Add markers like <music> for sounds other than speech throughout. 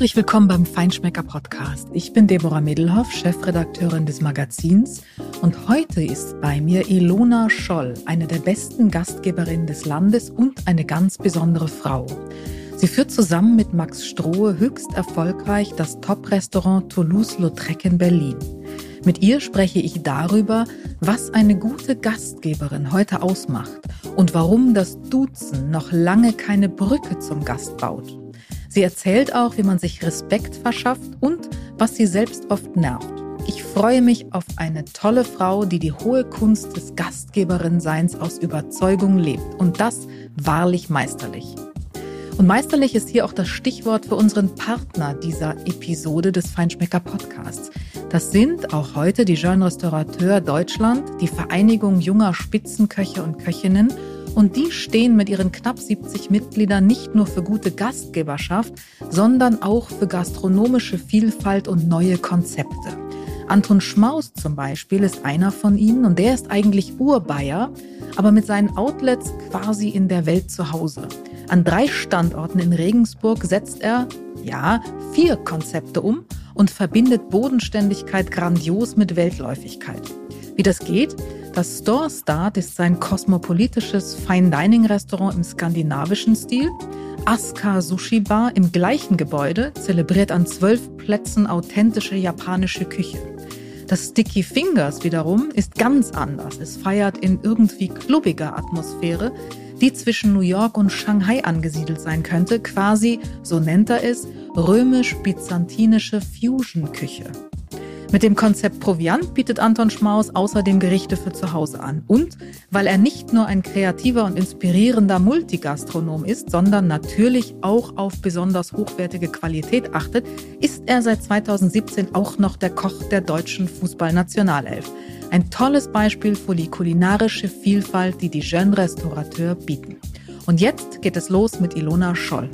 Herzlich willkommen beim Feinschmecker Podcast. Ich bin Deborah Middelhoff, Chefredakteurin des Magazins und heute ist bei mir Ilona Scholl, eine der besten Gastgeberinnen des Landes und eine ganz besondere Frau. Sie führt zusammen mit Max Strohe höchst erfolgreich das Top-Restaurant Toulouse-Lautrec in Berlin. Mit ihr spreche ich darüber, was eine gute Gastgeberin heute ausmacht und warum das Duzen noch lange keine Brücke zum Gast baut. Sie erzählt auch, wie man sich Respekt verschafft und was sie selbst oft nervt. Ich freue mich auf eine tolle Frau, die die hohe Kunst des Gastgeberinseins aus Überzeugung lebt. Und das wahrlich meisterlich. Und meisterlich ist hier auch das Stichwort für unseren Partner dieser Episode des Feinschmecker Podcasts. Das sind auch heute die Jeune Restaurateur Deutschland, die Vereinigung junger Spitzenköche und Köchinnen. Und die stehen mit ihren knapp 70 Mitgliedern nicht nur für gute Gastgeberschaft, sondern auch für gastronomische Vielfalt und neue Konzepte. Anton Schmaus zum Beispiel ist einer von ihnen und der ist eigentlich Urbayer, aber mit seinen Outlets quasi in der Welt zu Hause. An drei Standorten in Regensburg setzt er, ja, vier Konzepte um und verbindet Bodenständigkeit grandios mit Weltläufigkeit. Wie das geht? Das Store Start ist sein kosmopolitisches Fine Dining Restaurant im skandinavischen Stil. Asuka Sushi Bar im gleichen Gebäude zelebriert an zwölf Plätzen authentische japanische Küche. Das Sticky Fingers wiederum ist ganz anders. Es feiert in irgendwie klubbiger Atmosphäre, die zwischen New York und Shanghai angesiedelt sein könnte, quasi, so nennt er es, römisch-byzantinische Fusion-Küche. Mit dem Konzept Proviant bietet Anton Schmaus außerdem Gerichte für zu Hause an. Und weil er nicht nur ein kreativer und inspirierender Multigastronom ist, sondern natürlich auch auf besonders hochwertige Qualität achtet, ist er seit 2017 auch noch der Koch der deutschen Fußballnationalelf. Ein tolles Beispiel für die kulinarische Vielfalt, die die Jeune Restaurateur bieten. Und jetzt geht es los mit Ilona Scholl.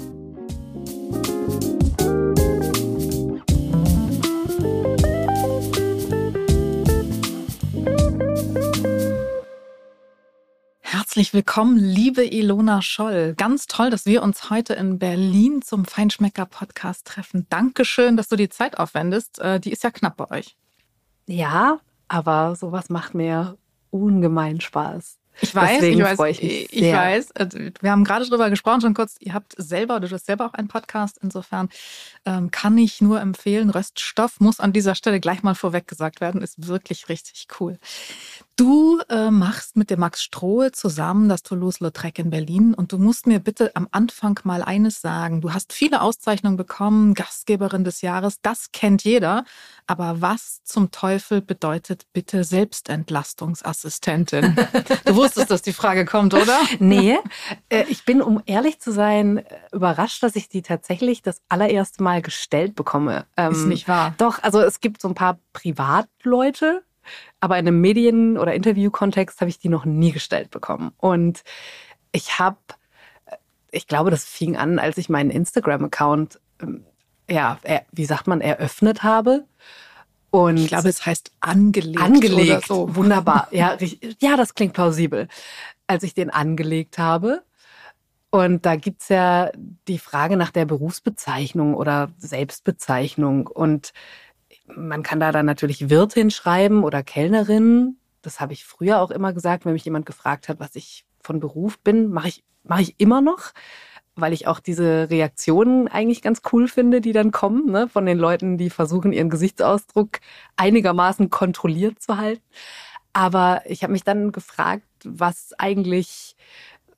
Herzlich willkommen, liebe Ilona Scholl. Ganz toll, dass wir uns heute in Berlin zum Feinschmecker-Podcast treffen. Dankeschön, dass du die Zeit aufwendest. Äh, die ist ja knapp bei euch. Ja, aber sowas macht mir ungemein Spaß. Ich weiß, Deswegen ich weiß, ich, ich weiß. Also, wir haben gerade drüber gesprochen, schon kurz. Ihr habt selber oder du hast selber auch einen Podcast. Insofern ähm, kann ich nur empfehlen. Röststoff muss an dieser Stelle gleich mal vorweg gesagt werden. Ist wirklich richtig cool. Du äh, machst mit dem Max Strohe zusammen das Toulouse-Lautrec in Berlin und du musst mir bitte am Anfang mal eines sagen. Du hast viele Auszeichnungen bekommen, Gastgeberin des Jahres, das kennt jeder. Aber was zum Teufel bedeutet bitte Selbstentlastungsassistentin? <laughs> du wusstest, dass die Frage kommt, oder? Nee, <laughs> äh, ich bin, um ehrlich zu sein, überrascht, dass ich die tatsächlich das allererste Mal gestellt bekomme. Ist ähm, nicht wahr? Doch, also es gibt so ein paar Privatleute, aber in einem Medien- oder Interview-Kontext habe ich die noch nie gestellt bekommen. Und ich habe, ich glaube, das fing an, als ich meinen Instagram-Account, ähm, ja, wie sagt man, eröffnet habe. Und ich glaube, es heißt angelegt. Angelegt, so. <laughs> wunderbar. Ja, ja, das klingt plausibel. Als ich den angelegt habe. Und da gibt's ja die Frage nach der Berufsbezeichnung oder Selbstbezeichnung. Und man kann da dann natürlich Wirtin schreiben oder Kellnerin. Das habe ich früher auch immer gesagt, wenn mich jemand gefragt hat, was ich von Beruf bin, mache ich, mache ich immer noch, weil ich auch diese Reaktionen eigentlich ganz cool finde, die dann kommen, ne, von den Leuten, die versuchen, ihren Gesichtsausdruck einigermaßen kontrolliert zu halten. Aber ich habe mich dann gefragt, was eigentlich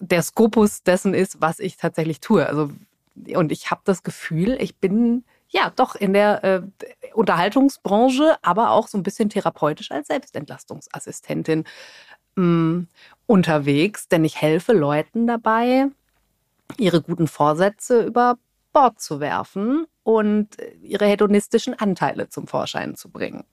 der Skopus dessen ist, was ich tatsächlich tue. Also, und ich habe das Gefühl, ich bin ja, doch in der äh, Unterhaltungsbranche, aber auch so ein bisschen therapeutisch als Selbstentlastungsassistentin mh, mm, unterwegs, denn ich helfe Leuten dabei, ihre guten Vorsätze über Bord zu werfen und ihre hedonistischen Anteile zum Vorschein zu bringen.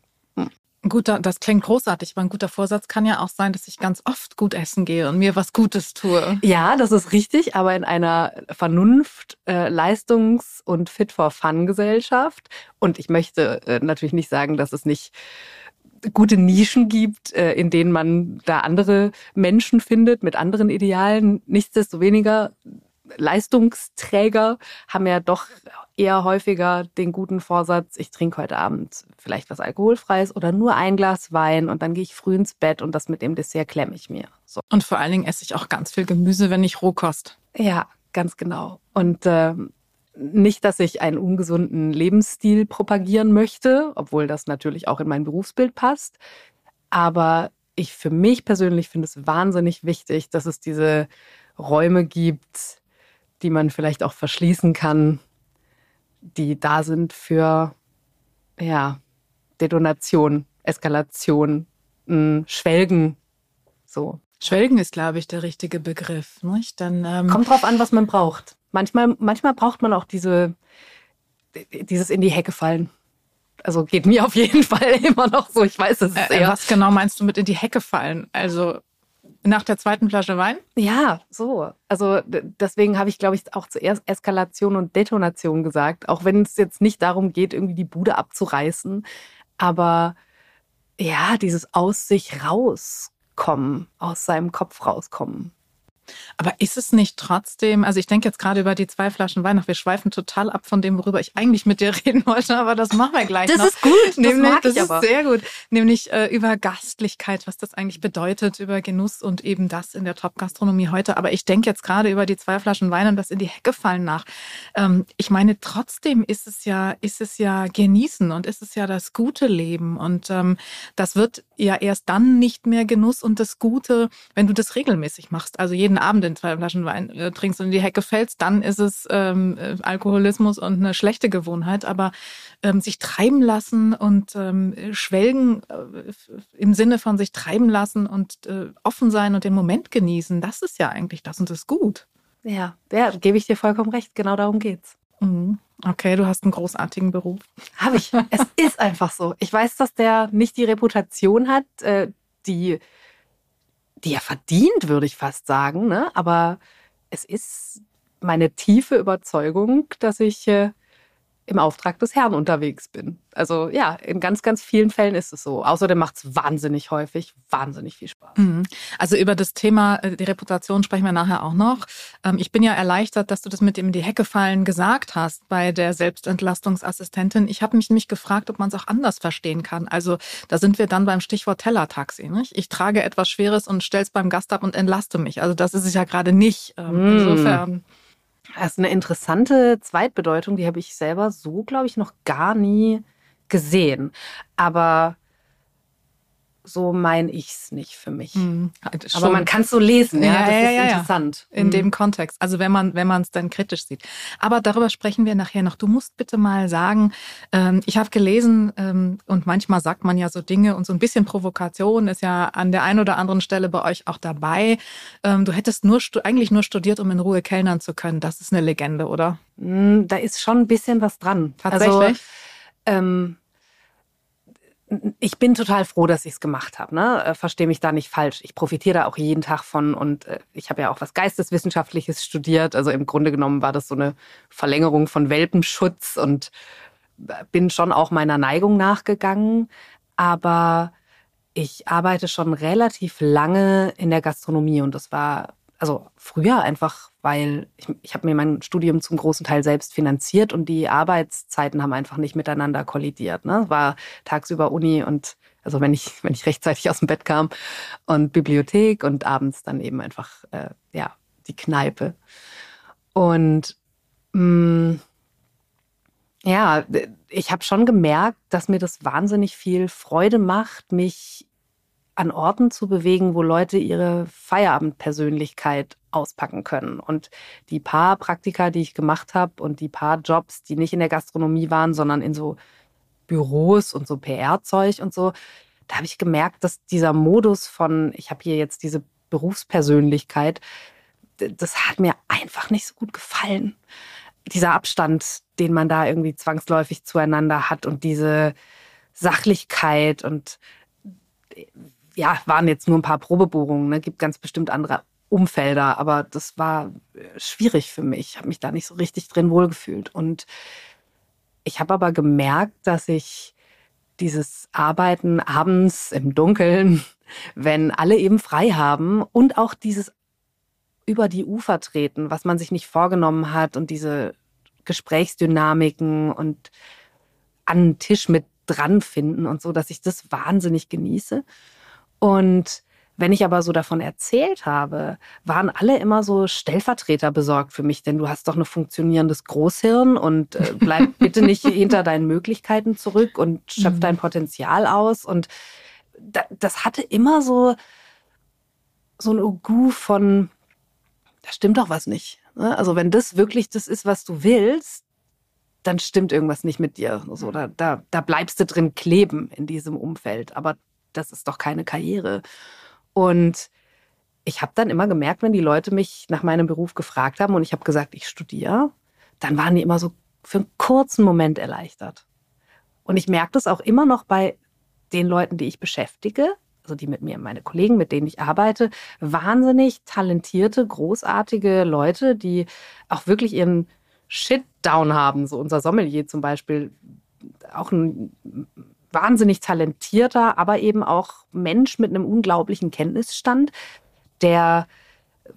Guter, das klingt großartig, aber ein guter Vorsatz kann ja auch sein, dass ich ganz oft gut essen gehe und mir was Gutes tue. Ja, das ist richtig, aber in einer Vernunft, äh, Leistungs- und Fit-for-Fun-Gesellschaft. Und ich möchte äh, natürlich nicht sagen, dass es nicht gute Nischen gibt, äh, in denen man da andere Menschen findet mit anderen Idealen. Nichtsdestoweniger Leistungsträger haben ja doch eher häufiger den guten Vorsatz, ich trinke heute Abend vielleicht was Alkoholfreies oder nur ein Glas Wein und dann gehe ich früh ins Bett und das mit dem Dessert klemme ich mir. So. Und vor allen Dingen esse ich auch ganz viel Gemüse, wenn ich Rohkost. Ja, ganz genau. Und äh, nicht, dass ich einen ungesunden Lebensstil propagieren möchte, obwohl das natürlich auch in mein Berufsbild passt. Aber ich für mich persönlich finde es wahnsinnig wichtig, dass es diese Räume gibt, die man vielleicht auch verschließen kann, die da sind für ja, Detonation, Eskalation, Schwelgen. So. Schwelgen ist, glaube ich, der richtige Begriff. Nicht? Dann, ähm Kommt drauf an, was man braucht. Manchmal, manchmal braucht man auch diese, dieses in die Hecke fallen. Also geht mir auf jeden <laughs> Fall immer noch so. Ich weiß, es ist äh, eher. Was genau meinst du mit in die Hecke fallen? Also nach der zweiten Flasche Wein? Ja, so. Also deswegen habe ich, glaube ich, auch zuerst Eskalation und Detonation gesagt. Auch wenn es jetzt nicht darum geht, irgendwie die Bude abzureißen. Aber ja, dieses aus sich rauskommen, aus seinem Kopf rauskommen. Aber ist es nicht trotzdem, also ich denke jetzt gerade über die zwei Flaschen Wein nach, wir schweifen total ab von dem, worüber ich eigentlich mit dir <laughs> reden wollte, aber das machen wir gleich das noch. Ist gut, das nämlich, mag das ich aber. ist sehr gut. Nämlich äh, über Gastlichkeit, was das eigentlich bedeutet, über Genuss und eben das in der Top-Gastronomie heute. Aber ich denke jetzt gerade über die zwei Flaschen Wein und das in die Hecke fallen nach. Ähm, ich meine, trotzdem ist es ja, ist es ja genießen und ist es ja das gute Leben und ähm, das wird ja erst dann nicht mehr Genuss und das Gute, wenn du das regelmäßig machst. Also jeden Abend in zwei Flaschen Wein äh, trinkst und in die Hecke fällst, dann ist es ähm, äh, Alkoholismus und eine schlechte Gewohnheit. Aber ähm, sich treiben lassen und ähm, schwelgen äh, im Sinne von sich treiben lassen und äh, offen sein und den Moment genießen, das ist ja eigentlich das und das ist gut. Ja, ja, gebe ich dir vollkommen recht. Genau darum geht's. Mhm. Okay, du hast einen großartigen Beruf. Habe ich. es ist einfach so. Ich weiß, dass der nicht die Reputation hat, äh, die, die er verdient, würde ich fast sagen. Ne? Aber es ist meine tiefe Überzeugung, dass ich äh, im Auftrag des Herrn unterwegs bin. Also ja, in ganz, ganz vielen Fällen ist es so. Außerdem macht es wahnsinnig häufig, wahnsinnig viel Spaß. Mhm. Also über das Thema, äh, die Reputation sprechen wir nachher auch noch. Ähm, ich bin ja erleichtert, dass du das mit dem in die Hecke fallen gesagt hast bei der Selbstentlastungsassistentin. Ich habe mich nämlich gefragt, ob man es auch anders verstehen kann. Also da sind wir dann beim Stichwort Tellertaxi. Nicht? Ich trage etwas Schweres und stell's beim Gast ab und entlaste mich. Also das ist es ja gerade nicht. Mhm. Insofern. Das ist eine interessante Zweitbedeutung, die habe ich selber so, glaube ich, noch gar nie gesehen. Aber so meine ich es nicht für mich. Mhm. Aber man kann es so lesen, ja, ja das ja, ist interessant. In mhm. dem Kontext, also wenn man wenn man es dann kritisch sieht. Aber darüber sprechen wir nachher noch. Du musst bitte mal sagen, ähm, ich habe gelesen ähm, und manchmal sagt man ja so Dinge und so ein bisschen Provokation ist ja an der einen oder anderen Stelle bei euch auch dabei. Ähm, du hättest nur eigentlich nur studiert, um in Ruhe kellnern zu können. Das ist eine Legende, oder? Mhm, da ist schon ein bisschen was dran. Tatsächlich. Also, ähm, ich bin total froh, dass ich es gemacht habe. Ne? Äh, Verstehe mich da nicht falsch. Ich profitiere da auch jeden Tag von und äh, ich habe ja auch was Geisteswissenschaftliches studiert. Also im Grunde genommen war das so eine Verlängerung von Welpenschutz und äh, bin schon auch meiner Neigung nachgegangen. Aber ich arbeite schon relativ lange in der Gastronomie und das war also früher einfach, weil ich, ich habe mir mein Studium zum großen Teil selbst finanziert und die Arbeitszeiten haben einfach nicht miteinander kollidiert. Ne? War tagsüber Uni und also wenn ich, wenn ich rechtzeitig aus dem Bett kam und Bibliothek und abends dann eben einfach äh, ja, die Kneipe. Und mh, mm, ja, ich habe schon gemerkt, dass mir das wahnsinnig viel Freude macht, mich an Orten zu bewegen, wo Leute ihre Feierabendpersönlichkeit auspacken können. Und die paar Praktika, die ich gemacht habe und die paar Jobs, die nicht in der Gastronomie waren, sondern in so Büros und so PR-Zeug und so, da habe ich gemerkt, dass dieser Modus von, ich habe hier jetzt diese Berufspersönlichkeit, das hat mir einfach nicht so gut gefallen. Dieser Abstand, den man da irgendwie zwangsläufig zueinander hat und diese Sachlichkeit und ja, waren jetzt nur ein paar Probebohrungen, ne? gibt ganz bestimmt andere Umfelder, aber das war äh, schwierig für mich. Ich habe mich da nicht so richtig drin wohlgefühlt. Und ich habe aber gemerkt, dass ich dieses Arbeiten abends im Dunkeln, <laughs> wenn alle eben frei haben und auch dieses über die Ufer treten, was man sich nicht vorgenommen hat und diese Gesprächsdynamiken und an den Tisch mit dran finden und so, dass ich das wahnsinnig genieße. Und wenn ich aber so davon erzählt habe, waren alle immer so Stellvertreter besorgt für mich, denn du hast doch ein funktionierendes Großhirn und äh, <laughs> bleib bitte nicht hinter deinen Möglichkeiten zurück und schöpf mhm. dein Potenzial aus. Und da, das hatte immer so, so ein Ugu von, da stimmt doch was nicht. Ne? Also wenn das wirklich das ist, was du willst, dann stimmt irgendwas nicht mit dir. So, da, da, da bleibst du drin kleben in diesem Umfeld. Aber das ist doch keine Karriere. Und ich habe dann immer gemerkt, wenn die Leute mich nach meinem Beruf gefragt haben und ich habe gesagt, ich studiere, dann waren die immer so für einen kurzen Moment erleichtert. Und ich merke das auch immer noch bei den Leuten, die ich beschäftige, also die mit mir, meine Kollegen, mit denen ich arbeite, wahnsinnig talentierte, großartige Leute, die auch wirklich ihren Shit down haben. So unser Sommelier zum Beispiel, auch ein wahnsinnig talentierter, aber eben auch Mensch mit einem unglaublichen Kenntnisstand, der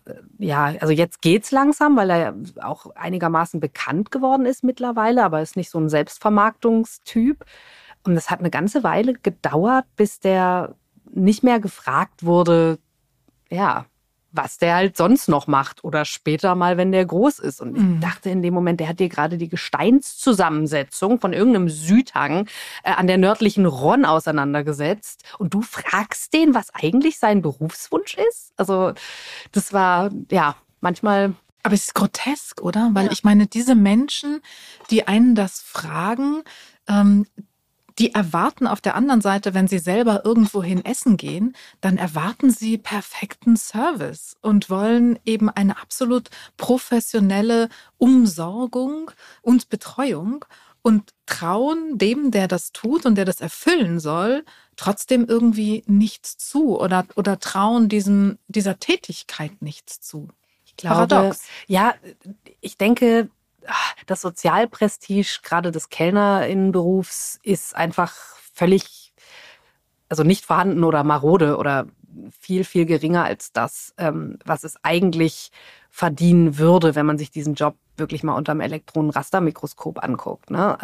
äh, ja, also jetzt geht's langsam, weil er auch einigermaßen bekannt geworden ist mittlerweile, aber ist nicht so ein Selbstvermarktungstyp. Und es hat eine ganze Weile gedauert, bis der nicht mehr gefragt wurde, ja, was der halt sonst noch macht oder später mal, wenn der groß ist. Und ich mhm. dachte in dem Moment, der hat dir gerade die Gesteinszusammensetzung von irgendeinem Südhang äh, an der nördlichen Ronn auseinandergesetzt und du fragst den, was eigentlich sein Berufswunsch ist. Also das war ja manchmal aber es ist grotesk, oder? Weil ja. ich meine, diese Menschen, die einen das fragen, ähm, die erwarten auf der anderen Seite, wenn sie selber irgendwohin essen gehen, dann erwarten sie perfekten Service und wollen eben eine absolut professionelle Umsorgung und Betreuung und trauen dem, der das tut und der das erfüllen soll, trotzdem irgendwie nichts zu oder, oder trauen diesem, dieser Tätigkeit nichts zu. Ich glaube, Paradox. ja, ich denke, das Sozialprestige gerade des Kellnerinnenberufs ist einfach völlig, also nicht vorhanden oder marode oder viel, viel geringer als das, ähm, was es eigentlich verdienen würde, wenn man sich diesen Job wirklich mal unter dem Elektronenrastermikroskop anguckt. Ne?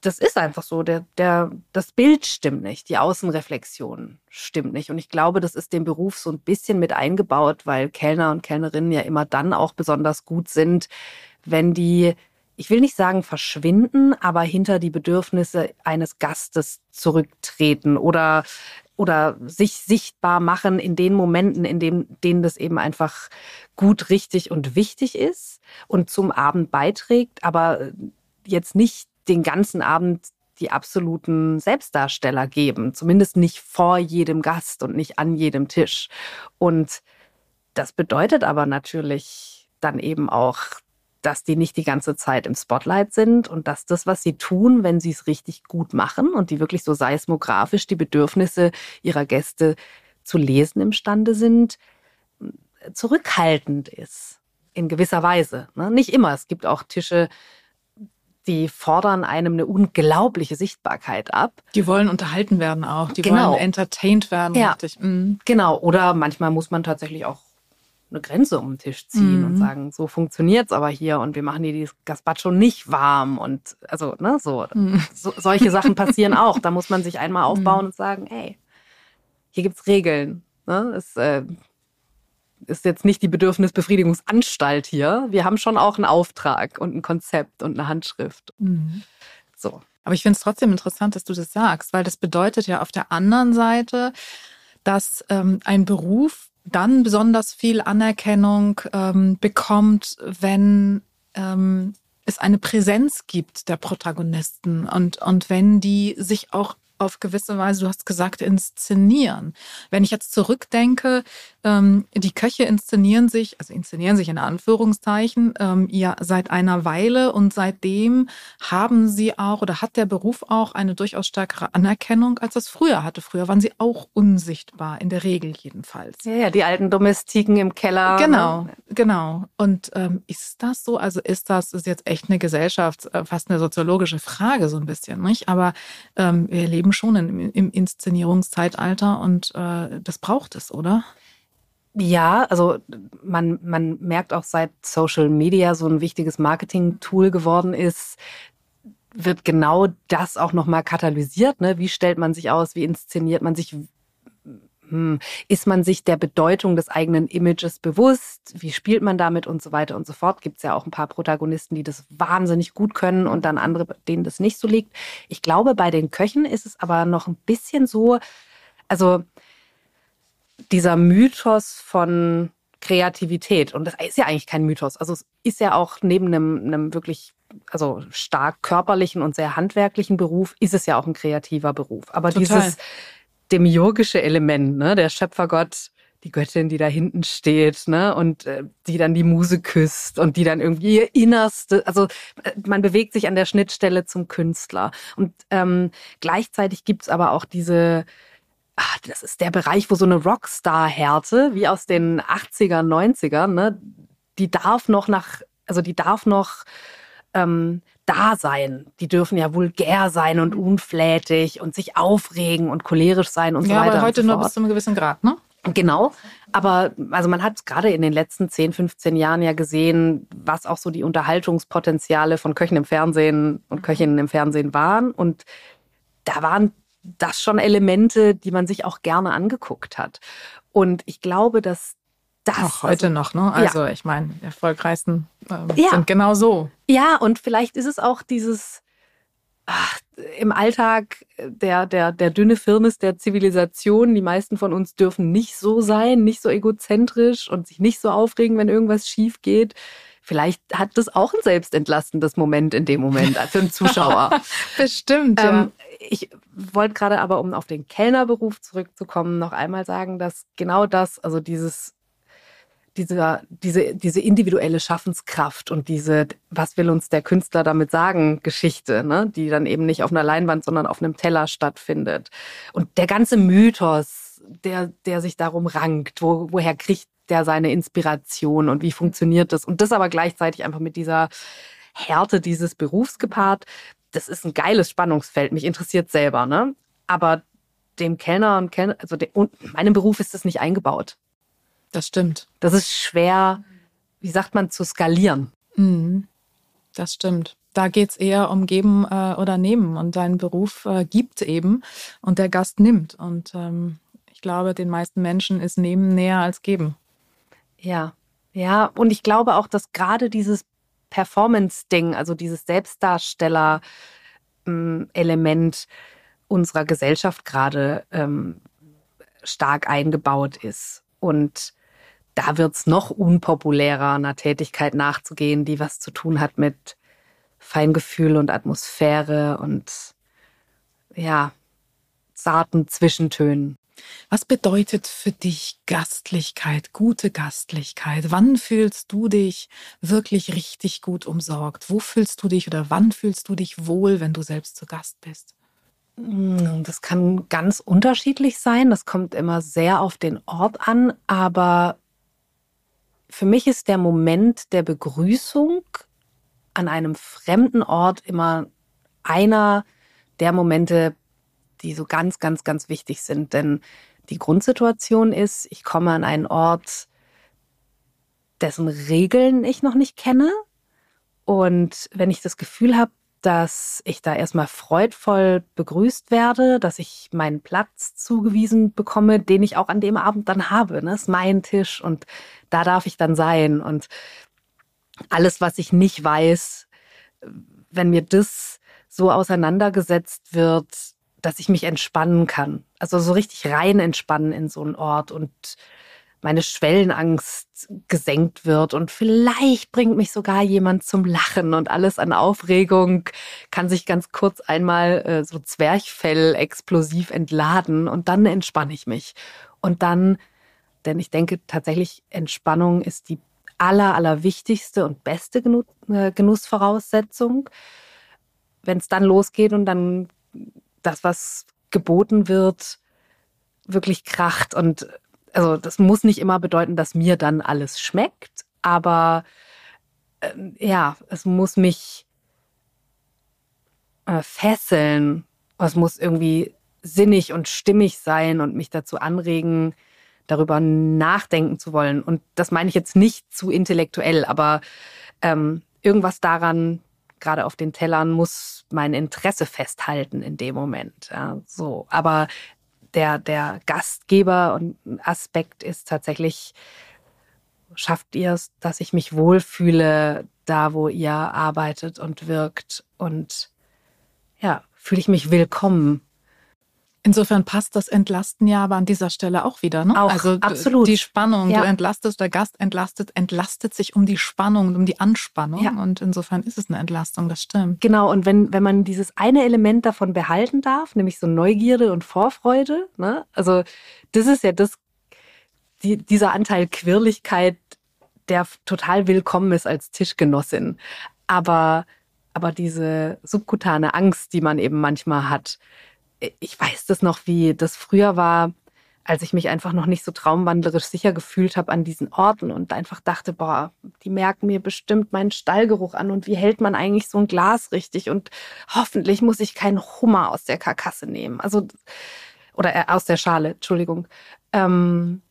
Das ist einfach so. Der, der, das Bild stimmt nicht, die Außenreflexion stimmt nicht. Und ich glaube, das ist dem Beruf so ein bisschen mit eingebaut, weil Kellner und Kellnerinnen ja immer dann auch besonders gut sind, wenn die, ich will nicht sagen verschwinden, aber hinter die Bedürfnisse eines Gastes zurücktreten oder oder sich sichtbar machen in den Momenten, in dem, denen das eben einfach gut, richtig und wichtig ist und zum Abend beiträgt, aber jetzt nicht den ganzen Abend die absoluten Selbstdarsteller geben, zumindest nicht vor jedem Gast und nicht an jedem Tisch. Und das bedeutet aber natürlich dann eben auch, dass die nicht die ganze Zeit im Spotlight sind und dass das, was sie tun, wenn sie es richtig gut machen und die wirklich so seismografisch die Bedürfnisse ihrer Gäste zu lesen imstande sind, zurückhaltend ist. In gewisser Weise. Ne? Nicht immer. Es gibt auch Tische, die fordern einem eine unglaubliche Sichtbarkeit ab. Die wollen unterhalten werden auch, die genau. wollen entertained werden. Ja, mhm. genau. Oder manchmal muss man tatsächlich auch eine Grenze um den Tisch ziehen mhm. und sagen, so funktioniert's aber hier und wir machen dir die Gazpacho nicht warm und also ne so, mhm. so solche Sachen passieren <laughs> auch. Da muss man sich einmal aufbauen mhm. und sagen, hey, hier gibt's Regeln. Ne? Es, äh, ist jetzt nicht die Bedürfnisbefriedigungsanstalt hier. Wir haben schon auch einen Auftrag und ein Konzept und eine Handschrift. Mhm. So. Aber ich finde es trotzdem interessant, dass du das sagst, weil das bedeutet ja auf der anderen Seite, dass ähm, ein Beruf dann besonders viel Anerkennung ähm, bekommt, wenn ähm, es eine Präsenz gibt der Protagonisten und, und wenn die sich auch auf gewisse Weise, du hast gesagt, inszenieren. Wenn ich jetzt zurückdenke, ähm, die Köche inszenieren sich, also inszenieren sich in Anführungszeichen, ähm, ja seit einer Weile und seitdem haben sie auch oder hat der Beruf auch eine durchaus stärkere Anerkennung, als das früher hatte. Früher waren sie auch unsichtbar, in der Regel jedenfalls. Ja, ja die alten Domestiken im Keller. Ne? Genau, genau. Und ähm, ist das so? Also ist das, ist jetzt echt eine Gesellschaft, äh, fast eine soziologische Frage so ein bisschen, nicht? Aber ähm, wir leben schon im, im Inszenierungszeitalter und äh, das braucht es, oder? Ja, also man, man merkt auch seit Social Media so ein wichtiges Marketing-Tool geworden ist, wird genau das auch nochmal katalysiert. Ne? Wie stellt man sich aus? Wie inszeniert man sich? Hm, ist man sich der Bedeutung des eigenen Images bewusst? Wie spielt man damit und so weiter und so fort? Gibt es ja auch ein paar Protagonisten, die das wahnsinnig gut können und dann andere, denen das nicht so liegt. Ich glaube, bei den Köchen ist es aber noch ein bisschen so, also dieser Mythos von Kreativität, und das ist ja eigentlich kein Mythos, also es ist ja auch neben einem, einem wirklich also stark körperlichen und sehr handwerklichen Beruf, ist es ja auch ein kreativer Beruf. Aber Total. dieses demiurgische Element, ne, der Schöpfergott, die Göttin, die da hinten steht, ne, und äh, die dann die Muse küsst und die dann irgendwie ihr Innerste, also äh, man bewegt sich an der Schnittstelle zum Künstler. Und ähm, gleichzeitig gibt's aber auch diese, ach, das ist der Bereich, wo so eine Rockstar-Härte, wie aus den 80er, 90ern, ne, die darf noch nach, also die darf noch ähm, da sein. Die dürfen ja vulgär sein und unflätig und sich aufregen und cholerisch sein und ja, so weiter. Ja, aber heute so nur bis zu einem gewissen Grad, ne? Genau. Aber also man hat gerade in den letzten 10, 15 Jahren ja gesehen, was auch so die Unterhaltungspotenziale von Köchen im Fernsehen und Köchinnen im Fernsehen waren. Und da waren das schon Elemente, die man sich auch gerne angeguckt hat. Und ich glaube, dass das. Auch heute also, noch, ne? Also ja. ich meine, die erfolgreichsten ähm, ja. sind genau so. Ja, und vielleicht ist es auch dieses ach, im Alltag der, der, der dünne Firnis der Zivilisation. Die meisten von uns dürfen nicht so sein, nicht so egozentrisch und sich nicht so aufregen, wenn irgendwas schief geht. Vielleicht hat das auch ein selbstentlastendes Moment in dem Moment <laughs> für einen Zuschauer. Bestimmt, ja. Ähm, ich wollte gerade aber, um auf den Kellnerberuf zurückzukommen, noch einmal sagen, dass genau das, also dieses dieser, diese, diese individuelle Schaffenskraft und diese, was will uns der Künstler damit sagen, Geschichte, ne? die dann eben nicht auf einer Leinwand, sondern auf einem Teller stattfindet. Und der ganze Mythos, der, der sich darum rankt, wo, woher kriegt der seine Inspiration und wie funktioniert das? Und das aber gleichzeitig einfach mit dieser Härte dieses Berufs gepaart. Das ist ein geiles Spannungsfeld. Mich interessiert selber, ne? Aber dem Kellner und Kellner, also dem, und meinem Beruf ist das nicht eingebaut. Das stimmt. Das ist schwer, wie sagt man, zu skalieren. Mhm. Das stimmt. Da geht es eher um Geben äh, oder Nehmen. Und dein Beruf äh, gibt eben und der Gast nimmt. Und ähm, ich glaube, den meisten Menschen ist Nehmen näher als Geben. Ja, ja. Und ich glaube auch, dass gerade dieses Performance-Ding, also dieses Selbstdarsteller-Element unserer Gesellschaft gerade ähm, stark eingebaut ist. Und da wird es noch unpopulärer, einer Tätigkeit nachzugehen, die was zu tun hat mit Feingefühl und Atmosphäre und ja, zarten Zwischentönen. Was bedeutet für dich Gastlichkeit, gute Gastlichkeit? Wann fühlst du dich wirklich richtig gut umsorgt? Wo fühlst du dich oder wann fühlst du dich wohl, wenn du selbst zu Gast bist? Das kann ganz unterschiedlich sein. Das kommt immer sehr auf den Ort an. Aber für mich ist der Moment der Begrüßung an einem fremden Ort immer einer der Momente, die so ganz, ganz, ganz wichtig sind. Denn die Grundsituation ist, ich komme an einen Ort, dessen Regeln ich noch nicht kenne. Und wenn ich das Gefühl habe, dass ich da erstmal freudvoll begrüßt werde, dass ich meinen Platz zugewiesen bekomme, den ich auch an dem Abend dann habe. Das ne? ist mein Tisch und da darf ich dann sein. Und alles, was ich nicht weiß, wenn mir das so auseinandergesetzt wird, dass ich mich entspannen kann. Also so richtig rein entspannen in so einen Ort und meine Schwellenangst gesenkt wird und vielleicht bringt mich sogar jemand zum Lachen und alles an Aufregung kann sich ganz kurz einmal äh, so Zwerchfell explosiv entladen und dann entspanne ich mich. Und dann, denn ich denke tatsächlich, Entspannung ist die aller, aller wichtigste und beste Genuss, äh, Genussvoraussetzung. Wenn es dann losgeht und dann das, was geboten wird, wirklich kracht und also das muss nicht immer bedeuten, dass mir dann alles schmeckt, aber äh, ja, es muss mich äh, fesseln. Es muss irgendwie sinnig und stimmig sein und mich dazu anregen, darüber nachdenken zu wollen. Und das meine ich jetzt nicht zu intellektuell, aber ähm, irgendwas daran, gerade auf den Tellern, muss mein Interesse festhalten in dem Moment. Ja, so. Aber der, der Gastgeber und Aspekt ist tatsächlich, schafft ihr es, dass ich mich wohlfühle, da wo ihr arbeitet und wirkt und ja, fühle ich mich willkommen Insofern passt das Entlasten ja aber an dieser Stelle auch wieder. Ne? Auch, also absolut. Die Spannung, ja. du entlastest, der Gast entlastet, entlastet sich um die Spannung, um die Anspannung. Ja. Und insofern ist es eine Entlastung, das stimmt. Genau, und wenn, wenn man dieses eine Element davon behalten darf, nämlich so Neugierde und Vorfreude, ne? also das ist ja das, die, dieser Anteil Quirligkeit, der total willkommen ist als Tischgenossin. Aber, aber diese subkutane Angst, die man eben manchmal hat, ich weiß das noch, wie das früher war, als ich mich einfach noch nicht so traumwandlerisch sicher gefühlt habe an diesen Orten und einfach dachte, boah, die merken mir bestimmt meinen Stallgeruch an und wie hält man eigentlich so ein Glas richtig und hoffentlich muss ich keinen Hummer aus der Karkasse nehmen. Also, oder äh, aus der Schale, Entschuldigung. Ähm,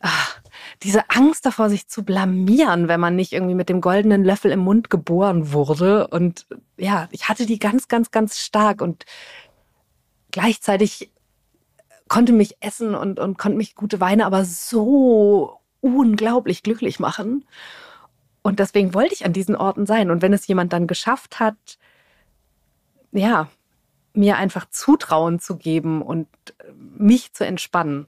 ach, diese Angst davor, sich zu blamieren, wenn man nicht irgendwie mit dem goldenen Löffel im Mund geboren wurde. Und ja, ich hatte die ganz, ganz, ganz stark und gleichzeitig konnte mich essen und, und konnte mich gute Weine aber so unglaublich glücklich machen. Und deswegen wollte ich an diesen Orten sein. Und wenn es jemand dann geschafft hat, ja, mir einfach Zutrauen zu geben und mich zu entspannen,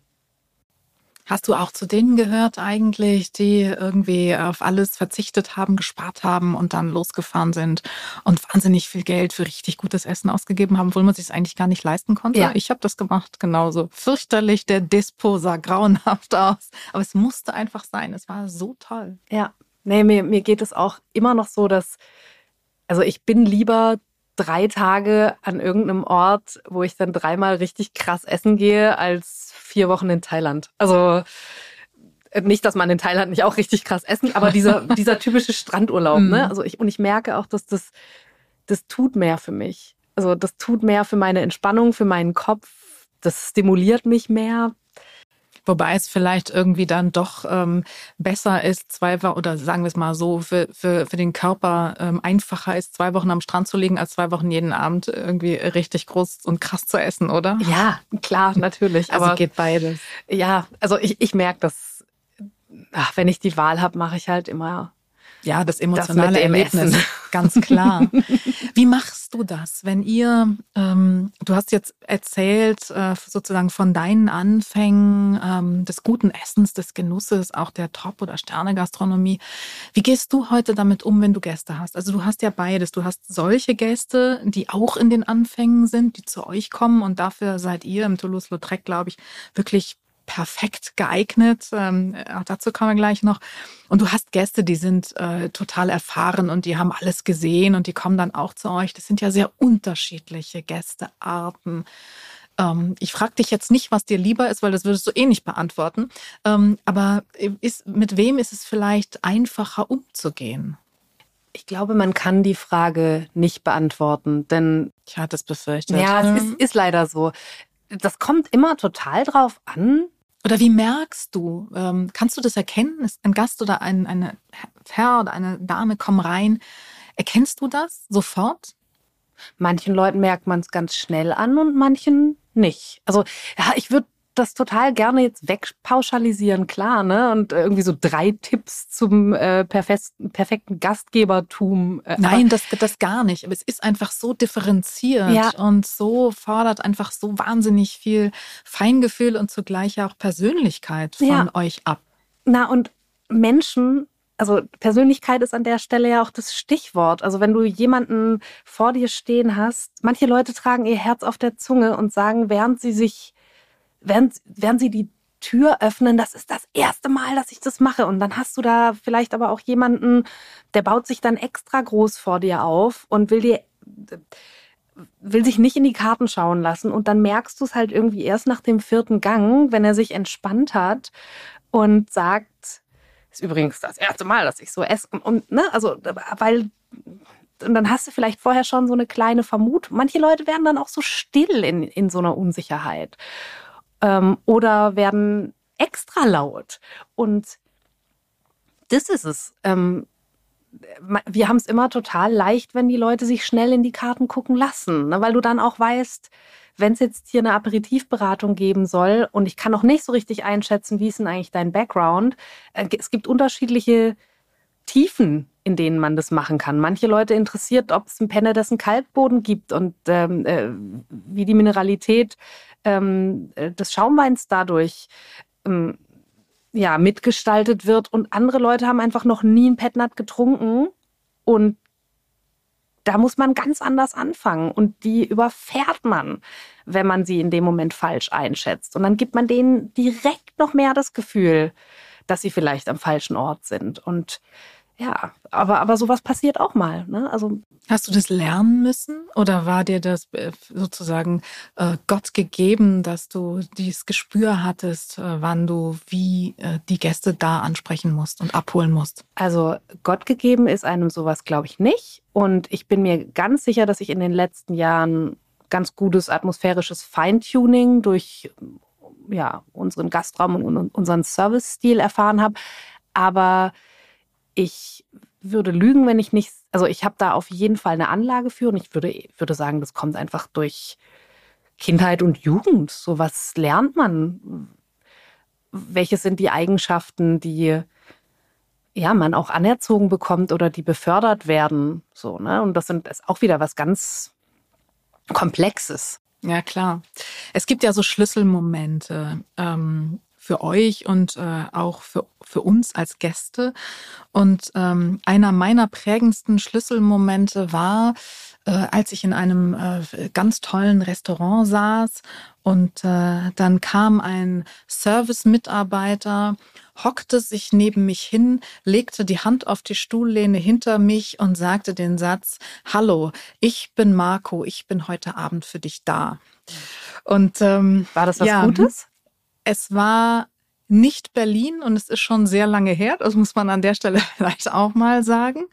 Hast du auch zu denen gehört eigentlich, die irgendwie auf alles verzichtet haben, gespart haben und dann losgefahren sind und wahnsinnig viel Geld für richtig gutes Essen ausgegeben haben, obwohl man sich es eigentlich gar nicht leisten konnte? Ja. Ich habe das gemacht, genauso. Fürchterlich, der Dispo sah grauenhaft aus. Aber es musste einfach sein. Es war so toll. Ja, nee, mir, mir geht es auch immer noch so, dass, also ich bin lieber drei Tage an irgendeinem Ort, wo ich dann dreimal richtig krass essen gehe, als vier Wochen in Thailand. Also äh, nicht, dass man in Thailand nicht auch richtig krass essen, aber dieser, <laughs> dieser typische Strandurlaub, ne? Mhm. Also ich, und ich merke auch, dass das, das tut mehr für mich. Also das tut mehr für meine Entspannung, für meinen Kopf. Das stimuliert mich mehr. Wobei es vielleicht irgendwie dann doch ähm, besser ist, zwei Wochen, oder sagen wir es mal so, für, für, für den Körper ähm, einfacher ist, zwei Wochen am Strand zu liegen, als zwei Wochen jeden Abend irgendwie richtig groß und krass zu essen, oder? Ja, klar, <laughs> natürlich. also aber geht beides. Ja, also ich, ich merke das, ach, wenn ich die Wahl habe, mache ich halt immer ja, das emotionale das Erlebnis, Essen. <laughs> ganz klar. Wie machst du das, wenn ihr, ähm, du hast jetzt erzählt äh, sozusagen von deinen Anfängen ähm, des guten Essens, des Genusses, auch der Top- oder Sterne-Gastronomie. Wie gehst du heute damit um, wenn du Gäste hast? Also du hast ja beides. Du hast solche Gäste, die auch in den Anfängen sind, die zu euch kommen und dafür seid ihr im Toulouse-Lautrec, glaube ich, wirklich perfekt geeignet. Ähm, auch dazu kommen wir gleich noch. Und du hast Gäste, die sind äh, total erfahren und die haben alles gesehen und die kommen dann auch zu euch. Das sind ja sehr unterschiedliche Gästearten. Ähm, ich frage dich jetzt nicht, was dir lieber ist, weil das würdest du eh nicht beantworten. Ähm, aber ist, mit wem ist es vielleicht einfacher umzugehen? Ich glaube, man kann die Frage nicht beantworten, denn ich hatte es befürchtet. Ja, es ist, ist leider so das kommt immer total drauf an. Oder wie merkst du, ähm, kannst du das erkennen? Ist ein Gast oder ein eine Herr oder eine Dame kommen rein. Erkennst du das sofort? Manchen Leuten merkt man es ganz schnell an und manchen nicht. Also ja, ich würde das total gerne jetzt wegpauschalisieren, klar, ne? Und irgendwie so drei Tipps zum äh, perfekten Gastgebertum. Äh, Nein, das, das gar nicht. Aber es ist einfach so differenziert ja. und so fordert einfach so wahnsinnig viel Feingefühl und zugleich auch Persönlichkeit von ja. euch ab. Na, und Menschen also Persönlichkeit ist an der Stelle ja auch das Stichwort. Also wenn du jemanden vor dir stehen hast, manche Leute tragen ihr Herz auf der Zunge und sagen, während sie sich während, während sie die Tür öffnen, das ist das erste Mal, dass ich das mache. Und dann hast du da vielleicht aber auch jemanden, der baut sich dann extra groß vor dir auf und will dir will sich nicht in die Karten schauen lassen und dann merkst du es halt irgendwie erst nach dem vierten Gang, wenn er sich entspannt hat und sagt, ist übrigens das erste Mal, dass ich so esse und ne, also weil und dann hast du vielleicht vorher schon so eine kleine Vermutung. Manche Leute werden dann auch so still in, in so einer Unsicherheit ähm, oder werden extra laut. Und das ist es. Ähm, wir haben es immer total leicht, wenn die Leute sich schnell in die Karten gucken lassen, ne? weil du dann auch weißt, wenn es jetzt hier eine Aperitivberatung geben soll und ich kann noch nicht so richtig einschätzen, wie ist denn eigentlich dein Background. Äh, es gibt unterschiedliche Tiefen, in denen man das machen kann. Manche Leute interessiert, ob es ein Penne, das einen Kalkboden gibt und ähm, äh, wie die Mineralität ähm, äh, des Schaumweins dadurch ähm, ja, mitgestaltet wird. Und andere Leute haben einfach noch nie ein Petnat getrunken und da muss man ganz anders anfangen und die überfährt man, wenn man sie in dem Moment falsch einschätzt. Und dann gibt man denen direkt noch mehr das Gefühl, dass sie vielleicht am falschen Ort sind. Und ja, aber, aber sowas passiert auch mal. Ne? Also Hast du das lernen müssen oder war dir das äh, sozusagen äh, Gott gegeben, dass du dieses Gespür hattest, äh, wann du wie äh, die Gäste da ansprechen musst und abholen musst? Also Gott gegeben ist einem sowas, glaube ich, nicht. Und ich bin mir ganz sicher, dass ich in den letzten Jahren ganz gutes atmosphärisches Feintuning durch ja, unseren Gastraum und unseren Service-Stil erfahren habe. Aber ich würde lügen, wenn ich nicht, also ich habe da auf jeden Fall eine Anlage für und ich würde, würde sagen, das kommt einfach durch Kindheit und Jugend. So was lernt man. Welche sind die Eigenschaften, die ja, man auch anerzogen bekommt oder die befördert werden. So, ne? Und das sind ist auch wieder was ganz Komplexes. Ja, klar. Es gibt ja so Schlüsselmomente. Ähm, für euch und äh, auch für, für uns als Gäste. Und ähm, einer meiner prägendsten Schlüsselmomente war, äh, als ich in einem äh, ganz tollen Restaurant saß und äh, dann kam ein Service-Mitarbeiter, hockte sich neben mich hin, legte die Hand auf die Stuhllehne hinter mich und sagte den Satz, Hallo, ich bin Marco, ich bin heute Abend für dich da. Und ähm, war das was ja, Gutes? Es war nicht Berlin und es ist schon sehr lange her, das muss man an der Stelle <laughs> vielleicht auch mal sagen.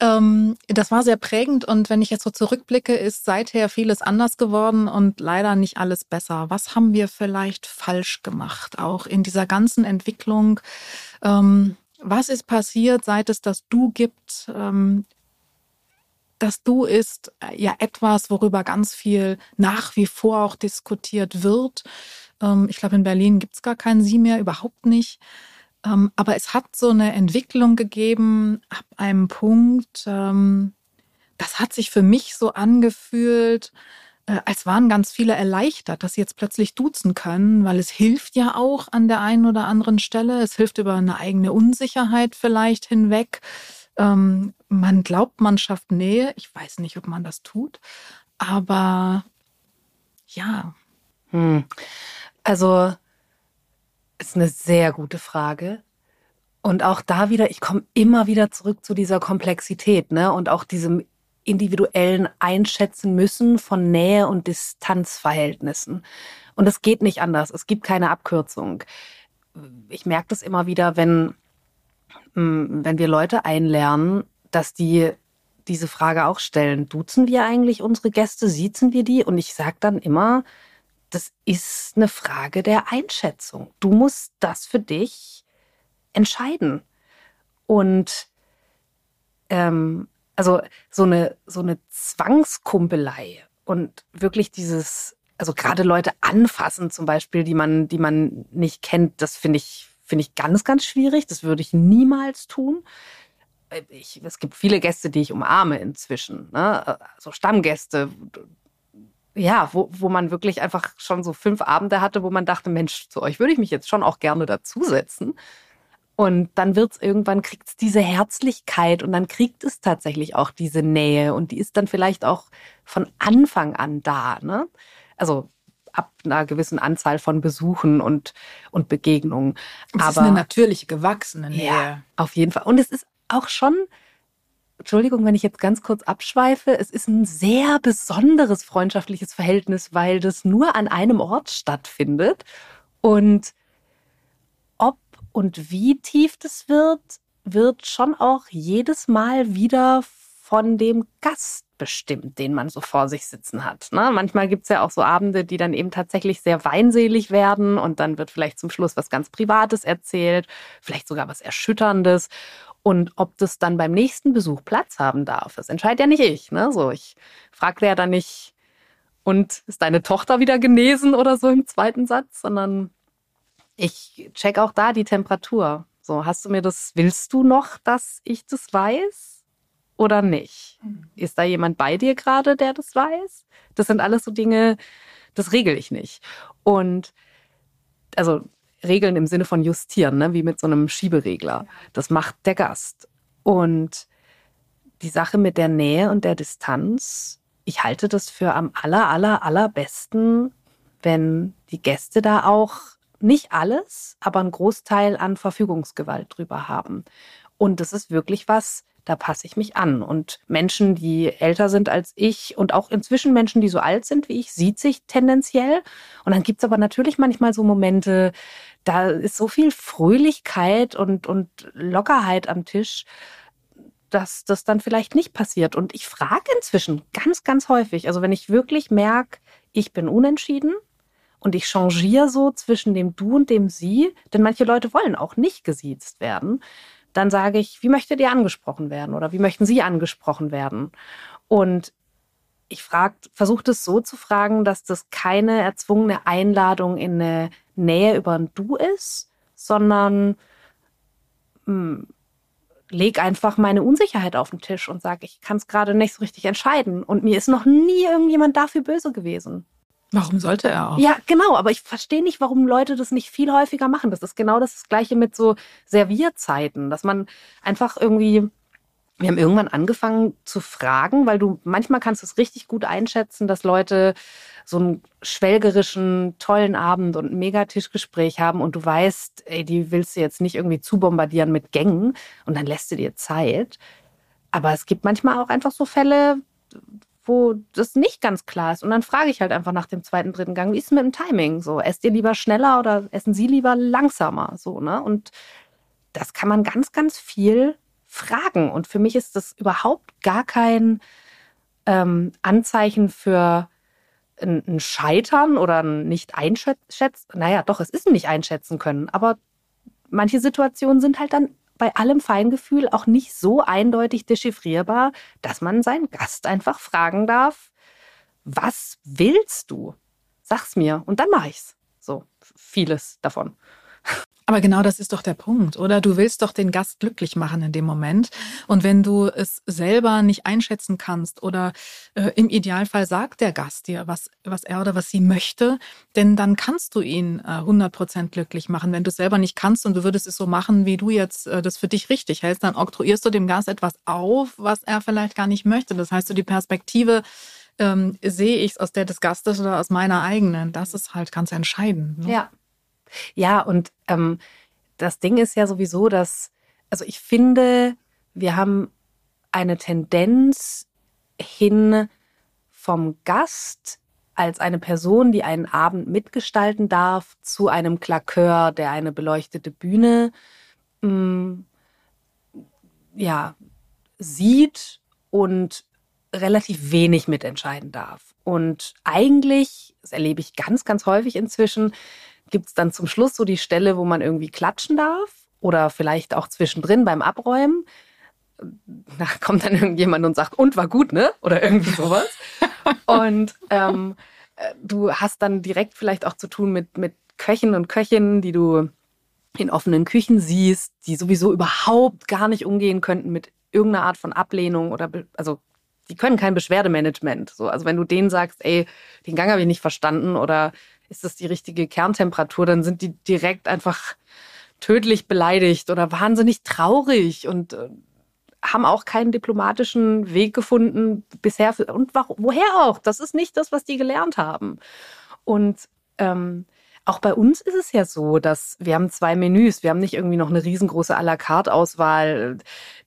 Ähm, das war sehr prägend und wenn ich jetzt so zurückblicke, ist seither vieles anders geworden und leider nicht alles besser. Was haben wir vielleicht falsch gemacht, auch in dieser ganzen Entwicklung? Ähm, was ist passiert, seit es das Du gibt? Ähm, das Du ist ja etwas, worüber ganz viel nach wie vor auch diskutiert wird. Ähm, ich glaube, in Berlin gibt es gar keinen Sie mehr, überhaupt nicht. Ähm, aber es hat so eine Entwicklung gegeben ab einem Punkt, ähm, das hat sich für mich so angefühlt, äh, als waren ganz viele erleichtert, dass sie jetzt plötzlich duzen können, weil es hilft ja auch an der einen oder anderen Stelle. Es hilft über eine eigene Unsicherheit vielleicht hinweg. Man glaubt, man schafft Nähe. Ich weiß nicht, ob man das tut. Aber ja. Hm. Also, ist eine sehr gute Frage. Und auch da wieder, ich komme immer wieder zurück zu dieser Komplexität, ne? Und auch diesem individuellen Einschätzen müssen von Nähe- und Distanzverhältnissen. Und es geht nicht anders. Es gibt keine Abkürzung. Ich merke das immer wieder, wenn, mm, wenn wir Leute einlernen, dass die diese Frage auch stellen. Duzen wir eigentlich unsere Gäste? Siezen wir die? Und ich sage dann immer, das ist eine Frage der Einschätzung. Du musst das für dich entscheiden. Und ähm, also so eine, so eine Zwangskumpelei und wirklich dieses, also gerade Leute anfassen zum Beispiel, die man, die man nicht kennt, das finde ich, finde ich ganz, ganz schwierig. Das würde ich niemals tun. Ich, es gibt viele Gäste, die ich umarme inzwischen, ne? also Stammgäste, ja, wo, wo man wirklich einfach schon so fünf Abende hatte, wo man dachte, Mensch, zu euch würde ich mich jetzt schon auch gerne dazusetzen. Und dann wird's irgendwann, kriegt's diese Herzlichkeit und dann kriegt es tatsächlich auch diese Nähe und die ist dann vielleicht auch von Anfang an da. Ne? Also ab einer gewissen Anzahl von Besuchen und, und Begegnungen. Es Aber, ist eine natürliche, gewachsene Nähe. Ja, auf jeden Fall. Und es ist auch schon Entschuldigung, wenn ich jetzt ganz kurz abschweife, es ist ein sehr besonderes freundschaftliches Verhältnis, weil das nur an einem Ort stattfindet. Und ob und wie tief das wird, wird schon auch jedes Mal wieder von dem Gast bestimmt, den man so vor sich sitzen hat. Ne? Manchmal gibt's ja auch so Abende, die dann eben tatsächlich sehr weinselig werden und dann wird vielleicht zum Schluss was ganz Privates erzählt, vielleicht sogar was Erschütterndes. Und ob das dann beim nächsten Besuch Platz haben darf, das entscheidet ja nicht ich. Ne? So, ich frage ja dann nicht, und ist deine Tochter wieder genesen oder so im zweiten Satz, sondern ich check auch da die Temperatur. So, hast du mir das, willst du noch, dass ich das weiß oder nicht? Mhm. Ist da jemand bei dir gerade, der das weiß? Das sind alles so Dinge, das regel ich nicht. Und also regeln im Sinne von justieren, ne? wie mit so einem Schieberegler. Das macht der Gast. Und die Sache mit der Nähe und der Distanz, ich halte das für am aller, aller, allerbesten, wenn die Gäste da auch nicht alles, aber einen Großteil an Verfügungsgewalt drüber haben. Und das ist wirklich was, da passe ich mich an. Und Menschen, die älter sind als ich und auch inzwischen Menschen, die so alt sind wie ich, sieht sich tendenziell. Und dann gibt's aber natürlich manchmal so Momente, da ist so viel Fröhlichkeit und, und Lockerheit am Tisch, dass das dann vielleicht nicht passiert. Und ich frage inzwischen ganz, ganz häufig, also wenn ich wirklich merke, ich bin unentschieden, und ich changiere so zwischen dem Du und dem Sie, denn manche Leute wollen auch nicht gesiezt werden. Dann sage ich, wie möchtet ihr angesprochen werden oder wie möchten Sie angesprochen werden? Und ich versuche das so zu fragen, dass das keine erzwungene Einladung in eine Nähe über ein Du ist, sondern mh, hm, leg einfach meine Unsicherheit auf den Tisch und sage, ich kann es gerade nicht so richtig entscheiden. Und mir ist noch nie irgendjemand dafür böse gewesen. Warum sollte er auch? Ja, genau, aber ich verstehe nicht, warum Leute das nicht viel häufiger machen. Das ist genau das Gleiche mit so Servierzeiten, dass man einfach irgendwie wir haben irgendwann angefangen zu fragen, weil du manchmal kannst du es richtig gut einschätzen, dass Leute so einen schwelgerischen, tollen Abend und ein Megatischgespräch haben und du weißt, ey, die willst du jetzt nicht irgendwie zubombardieren mit Gängen und dann lässt du dir Zeit. Aber es gibt manchmal auch einfach so Fälle, wo das nicht ganz klar ist. Und dann frage ich halt einfach nach dem zweiten, dritten Gang, wie ist es mit dem Timing? So, esst ihr lieber schneller oder essen Sie lieber langsamer? So, ne? Und das kann man ganz, ganz viel fragen. Und für mich ist das überhaupt gar kein ähm, Anzeichen für ein, ein Scheitern oder ein nicht einschätzen. Naja, doch, es ist ein nicht einschätzen können. Aber manche Situationen sind halt dann bei allem Feingefühl auch nicht so eindeutig dechiffrierbar, dass man seinen Gast einfach fragen darf, was willst du? Sag's mir und dann mach ich's. So vieles davon. Aber genau das ist doch der Punkt, oder? Du willst doch den Gast glücklich machen in dem Moment. Und wenn du es selber nicht einschätzen kannst oder äh, im Idealfall sagt der Gast dir, was, was er oder was sie möchte, denn dann kannst du ihn äh, 100% glücklich machen. Wenn du es selber nicht kannst und du würdest es so machen, wie du jetzt äh, das für dich richtig hältst, dann oktroyierst du dem Gast etwas auf, was er vielleicht gar nicht möchte. Das heißt, du die Perspektive ähm, sehe ich es aus der des Gastes oder aus meiner eigenen. Das ist halt ganz entscheidend. Ne? Ja. Ja, und ähm, das Ding ist ja sowieso, dass, also ich finde, wir haben eine Tendenz hin vom Gast als eine Person, die einen Abend mitgestalten darf, zu einem Klakeur, der eine beleuchtete Bühne mh, mm, ja, sieht und relativ wenig mitentscheiden darf. Und eigentlich, das erlebe ich ganz, ganz häufig inzwischen, gibt es dann zum Schluss so die Stelle, wo man irgendwie klatschen darf oder vielleicht auch zwischendrin beim Abräumen. Da kommt dann irgendjemand und sagt, und war gut, ne? Oder irgendwie sowas. und ähm, äh, du hast dann direkt vielleicht auch zu tun mit, mit Köchen und Köchinnen, die du in offenen Küchen siehst, die sowieso überhaupt gar nicht umgehen könnten mit irgendeiner Art von Ablehnung oder also die können kein Beschwerdemanagement. So, also wenn du denen sagst, ey, den Gang habe ich nicht verstanden oder ist das die richtige Kerntemperatur, dann sind die direkt einfach tödlich beleidigt oder wahnsinnig traurig und äh, haben auch keinen diplomatischen Weg gefunden bisher. Und woher auch? Das ist nicht das, was die gelernt haben. Und ähm, auch bei uns ist es ja so, dass wir haben zwei Menüs. Wir haben nicht irgendwie noch eine riesengroße à la carte Auswahl.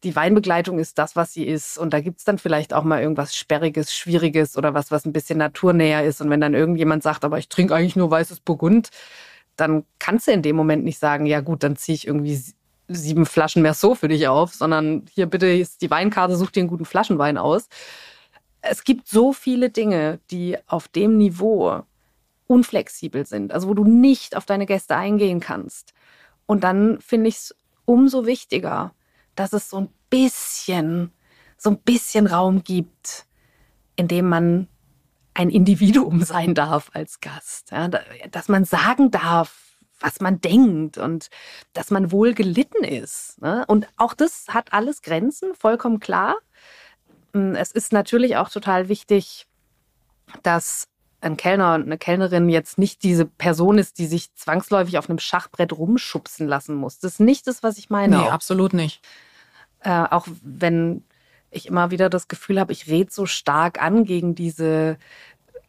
Die Weinbegleitung ist das, was sie ist. Und da gibt's dann vielleicht auch mal irgendwas Sperriges, Schwieriges oder was, was ein bisschen naturnäher ist. Und wenn dann irgendjemand sagt, aber ich trinke eigentlich nur weißes Burgund, dann kannst du in dem Moment nicht sagen, ja gut, dann ziehe ich irgendwie sieben Flaschen mehr so für dich auf, sondern hier bitte ist die Weinkarte, such dir einen guten Flaschenwein aus es gibt so viele Dinge, die auf dem Niveau unflexibel sind, also wo du nicht auf deine Gäste eingehen kannst. Und dann finde ich es umso wichtiger, dass es so ein bisschen, so ein bisschen Raum gibt, in dem man ein Individuum <laughs> sein darf als Gast. Ja, dass man sagen darf, was man denkt und dass man wohl gelitten ist. Ne? Und auch das hat alles Grenzen, vollkommen klar. Hm, es ist natürlich auch total wichtig, dass ein Kellner und eine Kellnerin jetzt nicht diese Person ist, die sich zwangsläufig auf einem Schachbrett rumschubsen lassen muss. Das ist nicht das, was ich meine. Nee, auch. absolut nicht. Äh, auch wenn ich immer wieder das Gefühl habe, ich rede so stark an gegen diese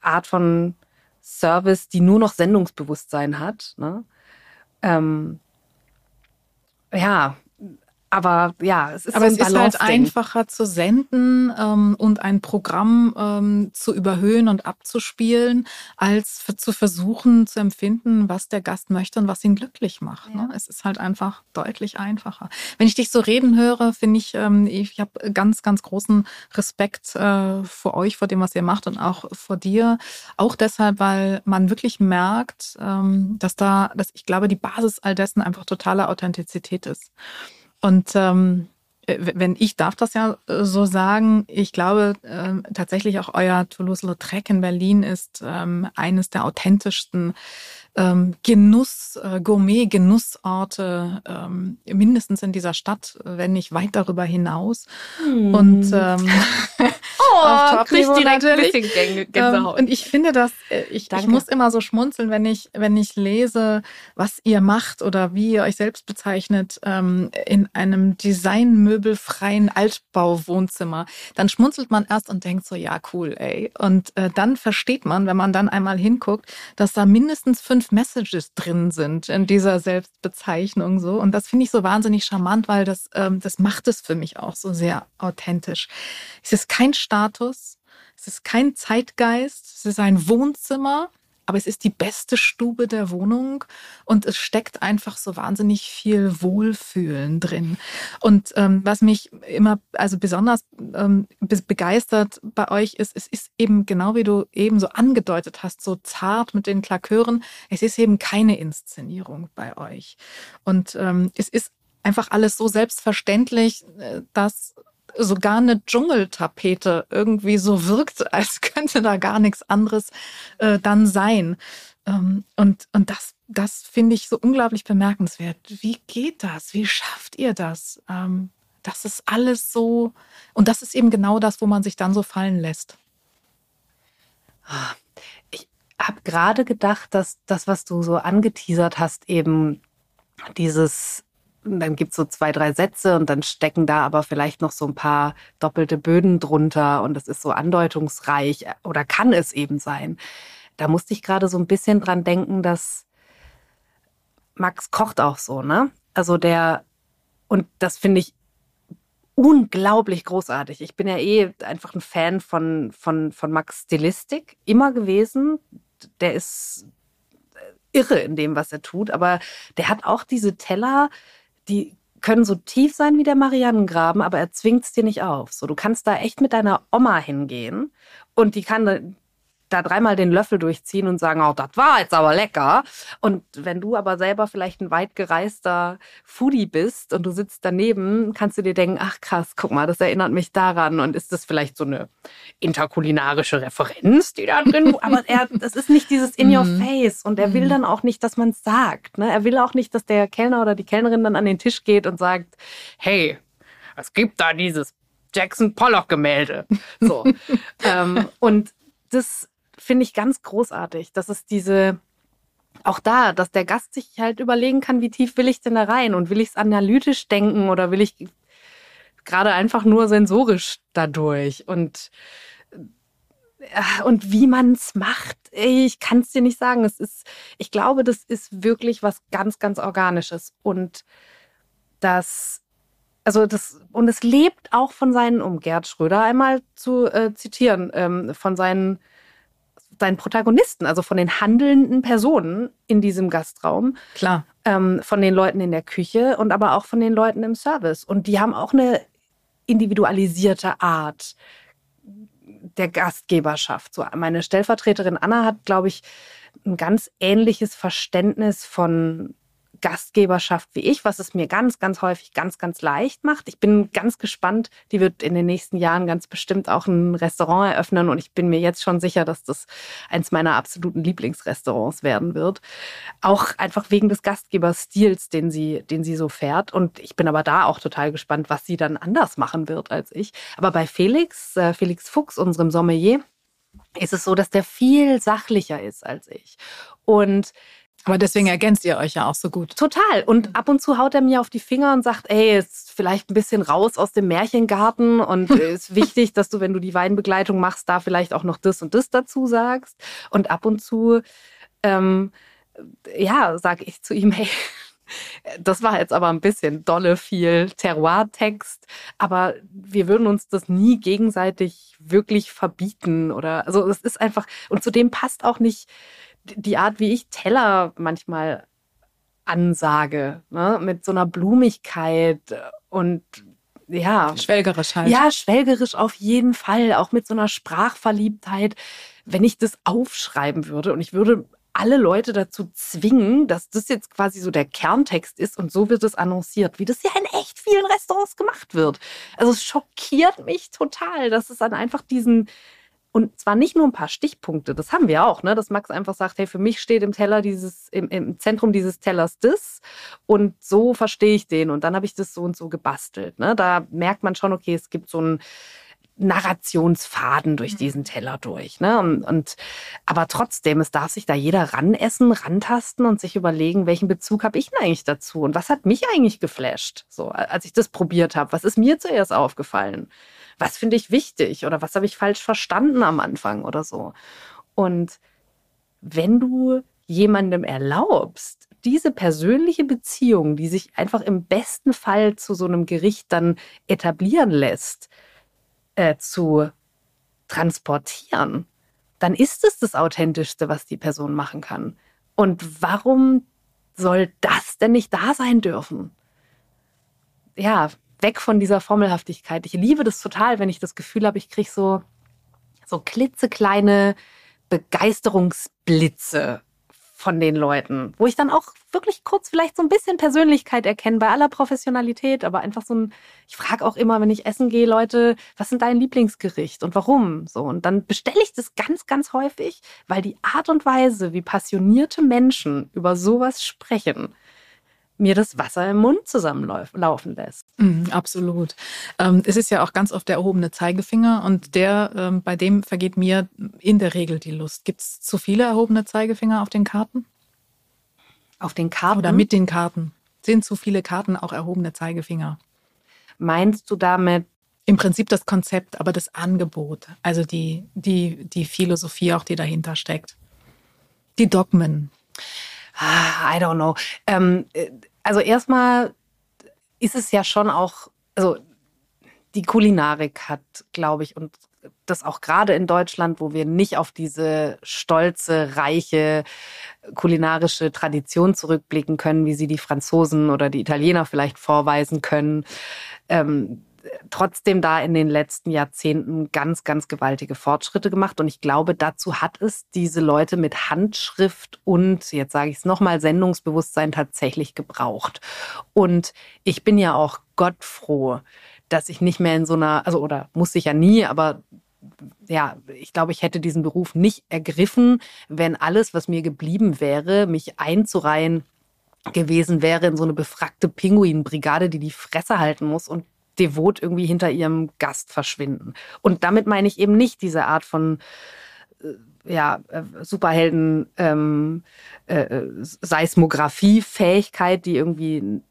Art von Service, die nur noch Sendungsbewusstsein hat. Ne? Ähm, ja, aber ja, es ist, aber so es ist halt einfacher zu senden ähm, und ein Programm ähm, zu überhöhen und abzuspielen, als zu versuchen zu empfinden, was der Gast möchte und was ihn glücklich macht. Ne? Ja. Ne? Es ist halt einfach deutlich einfacher. Wenn ich dich so reden höre, finde ich, ähm, ich habe ganz, ganz großen Respekt äh, vor euch, vor dem, was ihr macht und auch vor dir. Auch deshalb, weil man wirklich merkt, ähm, dass da, dass ich glaube, die Basis all dessen einfach totale Authentizität ist. Und ähm, äh, wenn ich darf das ja äh, so sagen, ich glaube äh, tatsächlich auch euer Toulouse-Lautrec in Berlin ist ähm, eines der authentischsten ähm, Genuss, äh, Gourmet-Genussorte, ähm, mindestens in dieser Stadt, wenn nicht weit darüber hinaus. Hm. Und ähm, <laughs> oh, kriegt direkt natürlich. ein bisschen Gänsehaut. Ähm, und ich finde das, äh, ich, ich muss immer so schmunzeln, wenn ich, wenn ich lese, was ihr macht oder wie ihr euch selbst bezeichnet ähm, in einem designmöbelfreien Altbauwohnzimmer. Dann schmunzelt man erst und denkt so, ja, cool, ey. Und äh, dann versteht man, wenn man dann einmal hinguckt, dass da mindestens fünf Messages drin sind in dieser Selbstbezeichnung so. Und das finde ich so wahnsinnig charmant, weil das, ähm, das macht es für mich auch so sehr authentisch. Es ist kein Status, es ist kein Zeitgeist, es ist ein Wohnzimmer aber es ist die beste Stube der Wohnung und es steckt einfach so wahnsinnig viel Wohlfühlen drin. Und ähm, was mich immer, also besonders ähm, begeistert bei euch ist, es ist eben genau wie du eben so angedeutet hast, so zart mit den Klakören. Es ist eben keine Inszenierung bei euch. Und ähm, es ist einfach alles so selbstverständlich, äh, dass sogar eine Dschungeltapete irgendwie so wirkt, <laughs> als könnte da gar nichts anderes äh, dann sein. Ähm, und, und das, das finde ich so unglaublich bemerkenswert. Wie geht das? Wie schafft ihr das? Ähm, das ist alles so, und das ist eben genau das, wo man sich dann so fallen lässt. Ich habe gerade gedacht, dass das, was du so angeteasert hast, eben dieses dann gibt es so zwei, drei Sätze und dann stecken da aber vielleicht noch so ein paar doppelte Böden drunter und es ist so andeutungsreich oder kann es eben sein. Da musste ich gerade so ein bisschen dran denken, dass Max kocht auch so, ne? Also der, und das finde ich unglaublich großartig. Ich bin ja eh einfach ein Fan von, von, von Max Stilistik, immer gewesen. Der ist irre in dem, was er tut, aber der hat auch diese Teller, die können so tief sein wie der Marianengraben, aber er zwingt es dir nicht auf. So, du kannst da echt mit deiner Oma hingehen und die kann da dreimal den Löffel durchziehen und sagen, oh, das war jetzt aber lecker. Und wenn du aber selber vielleicht ein weit gereister Foodie bist und du sitzt daneben, kannst du dir denken, ach krass, guck mal, das erinnert mich daran. Und ist das vielleicht so eine interkulinarische Referenz, die da drin, aber er, das ist nicht dieses in your mhm. face. Und er will mhm. dann auch nicht, dass man es sagt. Ne? Er will auch nicht, dass der Kellner oder die Kellnerin dann an den Tisch geht und sagt, hey, es gibt da dieses Jackson Pollock Gemälde. So. <laughs> ähm, und das finde ich ganz großartig, dass es diese, auch da, dass der Gast sich halt überlegen kann, wie tief will ich denn da rein und will ich es analytisch denken oder will ich gerade einfach nur sensorisch dadurch und äh, und wie man es macht, ich kann es dir nicht sagen. Es ist, ich glaube, das ist wirklich was ganz, ganz Organisches und das, also das und es lebt auch von seinen, um Gerd Schröder einmal zu äh, zitieren, ähm, von seinen seinen Protagonisten, also von den handelnden Personen in diesem Gastraum. Klar. Ähm, von den Leuten in der Küche und aber auch von den Leuten im Service. Und die haben auch eine individualisierte Art, der Gastgeberschaft. So, meine Stellvertreterin Anna hat, glaube ich, ein ganz ähnliches Verständnis von Gastgeberschaft wie ich, was es mir ganz, ganz häufig ganz, ganz leicht macht. Ich bin ganz gespannt. Die wird in den nächsten Jahren ganz bestimmt auch ein Restaurant eröffnen und ich bin mir jetzt schon sicher, dass das eins meiner absoluten Lieblingsrestaurants werden wird. Auch einfach wegen des Gastgeberstils, den sie, den sie so fährt. Und ich bin aber da auch total gespannt, was sie dann anders machen wird als ich. Aber bei Felix, äh, Felix Fuchs, unserem Sommelier, ist es so, dass der viel sachlicher ist als ich. Und aber deswegen ergänzt ihr euch ja auch so gut. Total. Und ab und zu haut er mir auf die Finger und sagt, ey, ist vielleicht ein bisschen raus aus dem Märchengarten und <laughs> ist wichtig, dass du, wenn du die Weinbegleitung machst, da vielleicht auch noch das und das dazu sagst. Und ab und zu, ähm, ja, sag ich zu ihm, <laughs> hey, das war jetzt aber ein bisschen dolle viel Terroir-Text, aber wir würden uns das nie gegenseitig wirklich verbieten oder also es ist einfach und zudem passt auch nicht die Art, wie ich Teller manchmal ansage, ne? mit so einer Blumigkeit und ja. Schwelgerisch halt. Ja, schwelgerisch auf jeden Fall, auch mit so einer Sprachverliebtheit. Wenn ich das aufschreiben würde und ich würde alle Leute dazu zwingen, dass das jetzt quasi so der Kerntext ist und so wird es annonciert, wie das ja in echt vielen Restaurants gemacht wird. Also es schockiert mich total, dass es dann einfach diesen und zwar nicht nur ein paar Stichpunkte, das haben wir auch, ne? dass Max einfach sagt, hey, für mich steht im Teller dieses, im, im Zentrum dieses Tellers das und so verstehe ich den und dann habe ich das so und so gebastelt. Ne? Da merkt man schon, okay, es gibt so einen Narrationsfaden durch mhm. diesen Teller durch. Ne? Und, und aber trotzdem, es darf sich da jeder ranessen, rantasten und sich überlegen, welchen Bezug habe ich denn eigentlich dazu und was hat mich eigentlich geflasht, so als ich das probiert habe. Was ist mir zuerst aufgefallen? Was finde ich wichtig oder was habe ich falsch verstanden am Anfang oder so. Und wenn du jemandem erlaubst, diese persönliche Beziehung, die sich einfach im besten Fall zu so einem Gericht dann etablieren lässt, äh, zu transportieren, dann ist es das Authentischste, was die Person machen kann. Und warum soll das denn nicht da sein dürfen? Ja, weg von dieser Formelhaftigkeit. Ich liebe das total, wenn ich das Gefühl habe, ich kriege so, so klitzekleine Begeisterungsblitze von den Leuten, wo ich dann auch wirklich kurz vielleicht so ein bisschen Persönlichkeit erkenne bei aller Professionalität, aber einfach so ein, ich frage auch immer, wenn ich essen gehe, Leute, was sind dein Lieblingsgericht und warum? So und dann bestelle ich das ganz, ganz häufig, weil die Art und Weise, wie passionierte Menschen über sowas sprechen, mir das Wasser im Mund zusammenlaufen lässt. Mhm, absolut. Ähm, es ist ja auch ganz oft der erhobene Zeigefinger und der, ähm, bei dem vergeht mir in der Regel die Lust. Gibt es zu viele erhobene Zeigefinger auf den Karten? Auf den Karten? Oder mit den Karten? Sind zu viele Karten auch erhobene Zeigefinger? Meinst du damit im Prinzip das Konzept, aber das Angebot, also die, die, die Philosophie auch, die dahinter steckt. Die Dogmen. Ah, I don't know. Ähm, äh, also erstmal ist es ja schon auch, also die Kulinarik hat, glaube ich, und das auch gerade in Deutschland, wo wir nicht auf diese stolze, reiche kulinarische Tradition zurückblicken können, wie sie die Franzosen oder die Italiener vielleicht vorweisen können. Ähm, trotzdem da in den letzten Jahrzehnten ganz, ganz gewaltige Fortschritte gemacht. Und ich glaube, dazu hat es diese Leute mit Handschrift und, jetzt sage ich es nochmal, Sendungsbewusstsein tatsächlich gebraucht. Und ich bin ja auch gottfroh, dass ich nicht mehr in so einer, also oder muss ich ja nie, aber ja, ich glaube, ich hätte diesen Beruf nicht ergriffen, wenn alles, was mir geblieben wäre, mich einzureihen gewesen wäre in so eine befragte Pinguinbrigade, die die Fresse halten muss und devot irgendwie hinter ihrem Gast verschwinden. Und damit meine ich eben nicht diese Art von äh, ja, äh, Superhelden ähm, äh, Seismographie-Fähigkeit, die irgendwie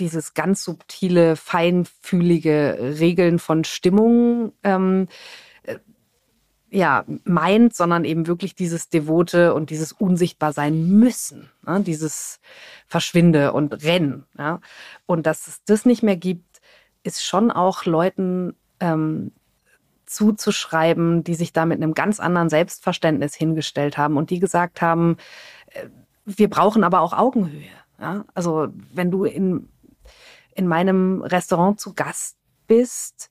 dieses ganz subtile, feinfühlige Regeln von Stimmung ähm, äh, ja, meint, sondern eben wirklich dieses Devote und dieses unsichtbar sein müssen, ne? dieses Verschwinde und Rennen. Ja? Und dass es das nicht mehr gibt, ist schon auch Leuten ähm, zuzuschreiben, die sich da mit einem ganz anderen Selbstverständnis hingestellt haben und die gesagt haben, äh, wir brauchen aber auch Augenhöhe. Ja? Also wenn du in, in meinem Restaurant zu Gast bist,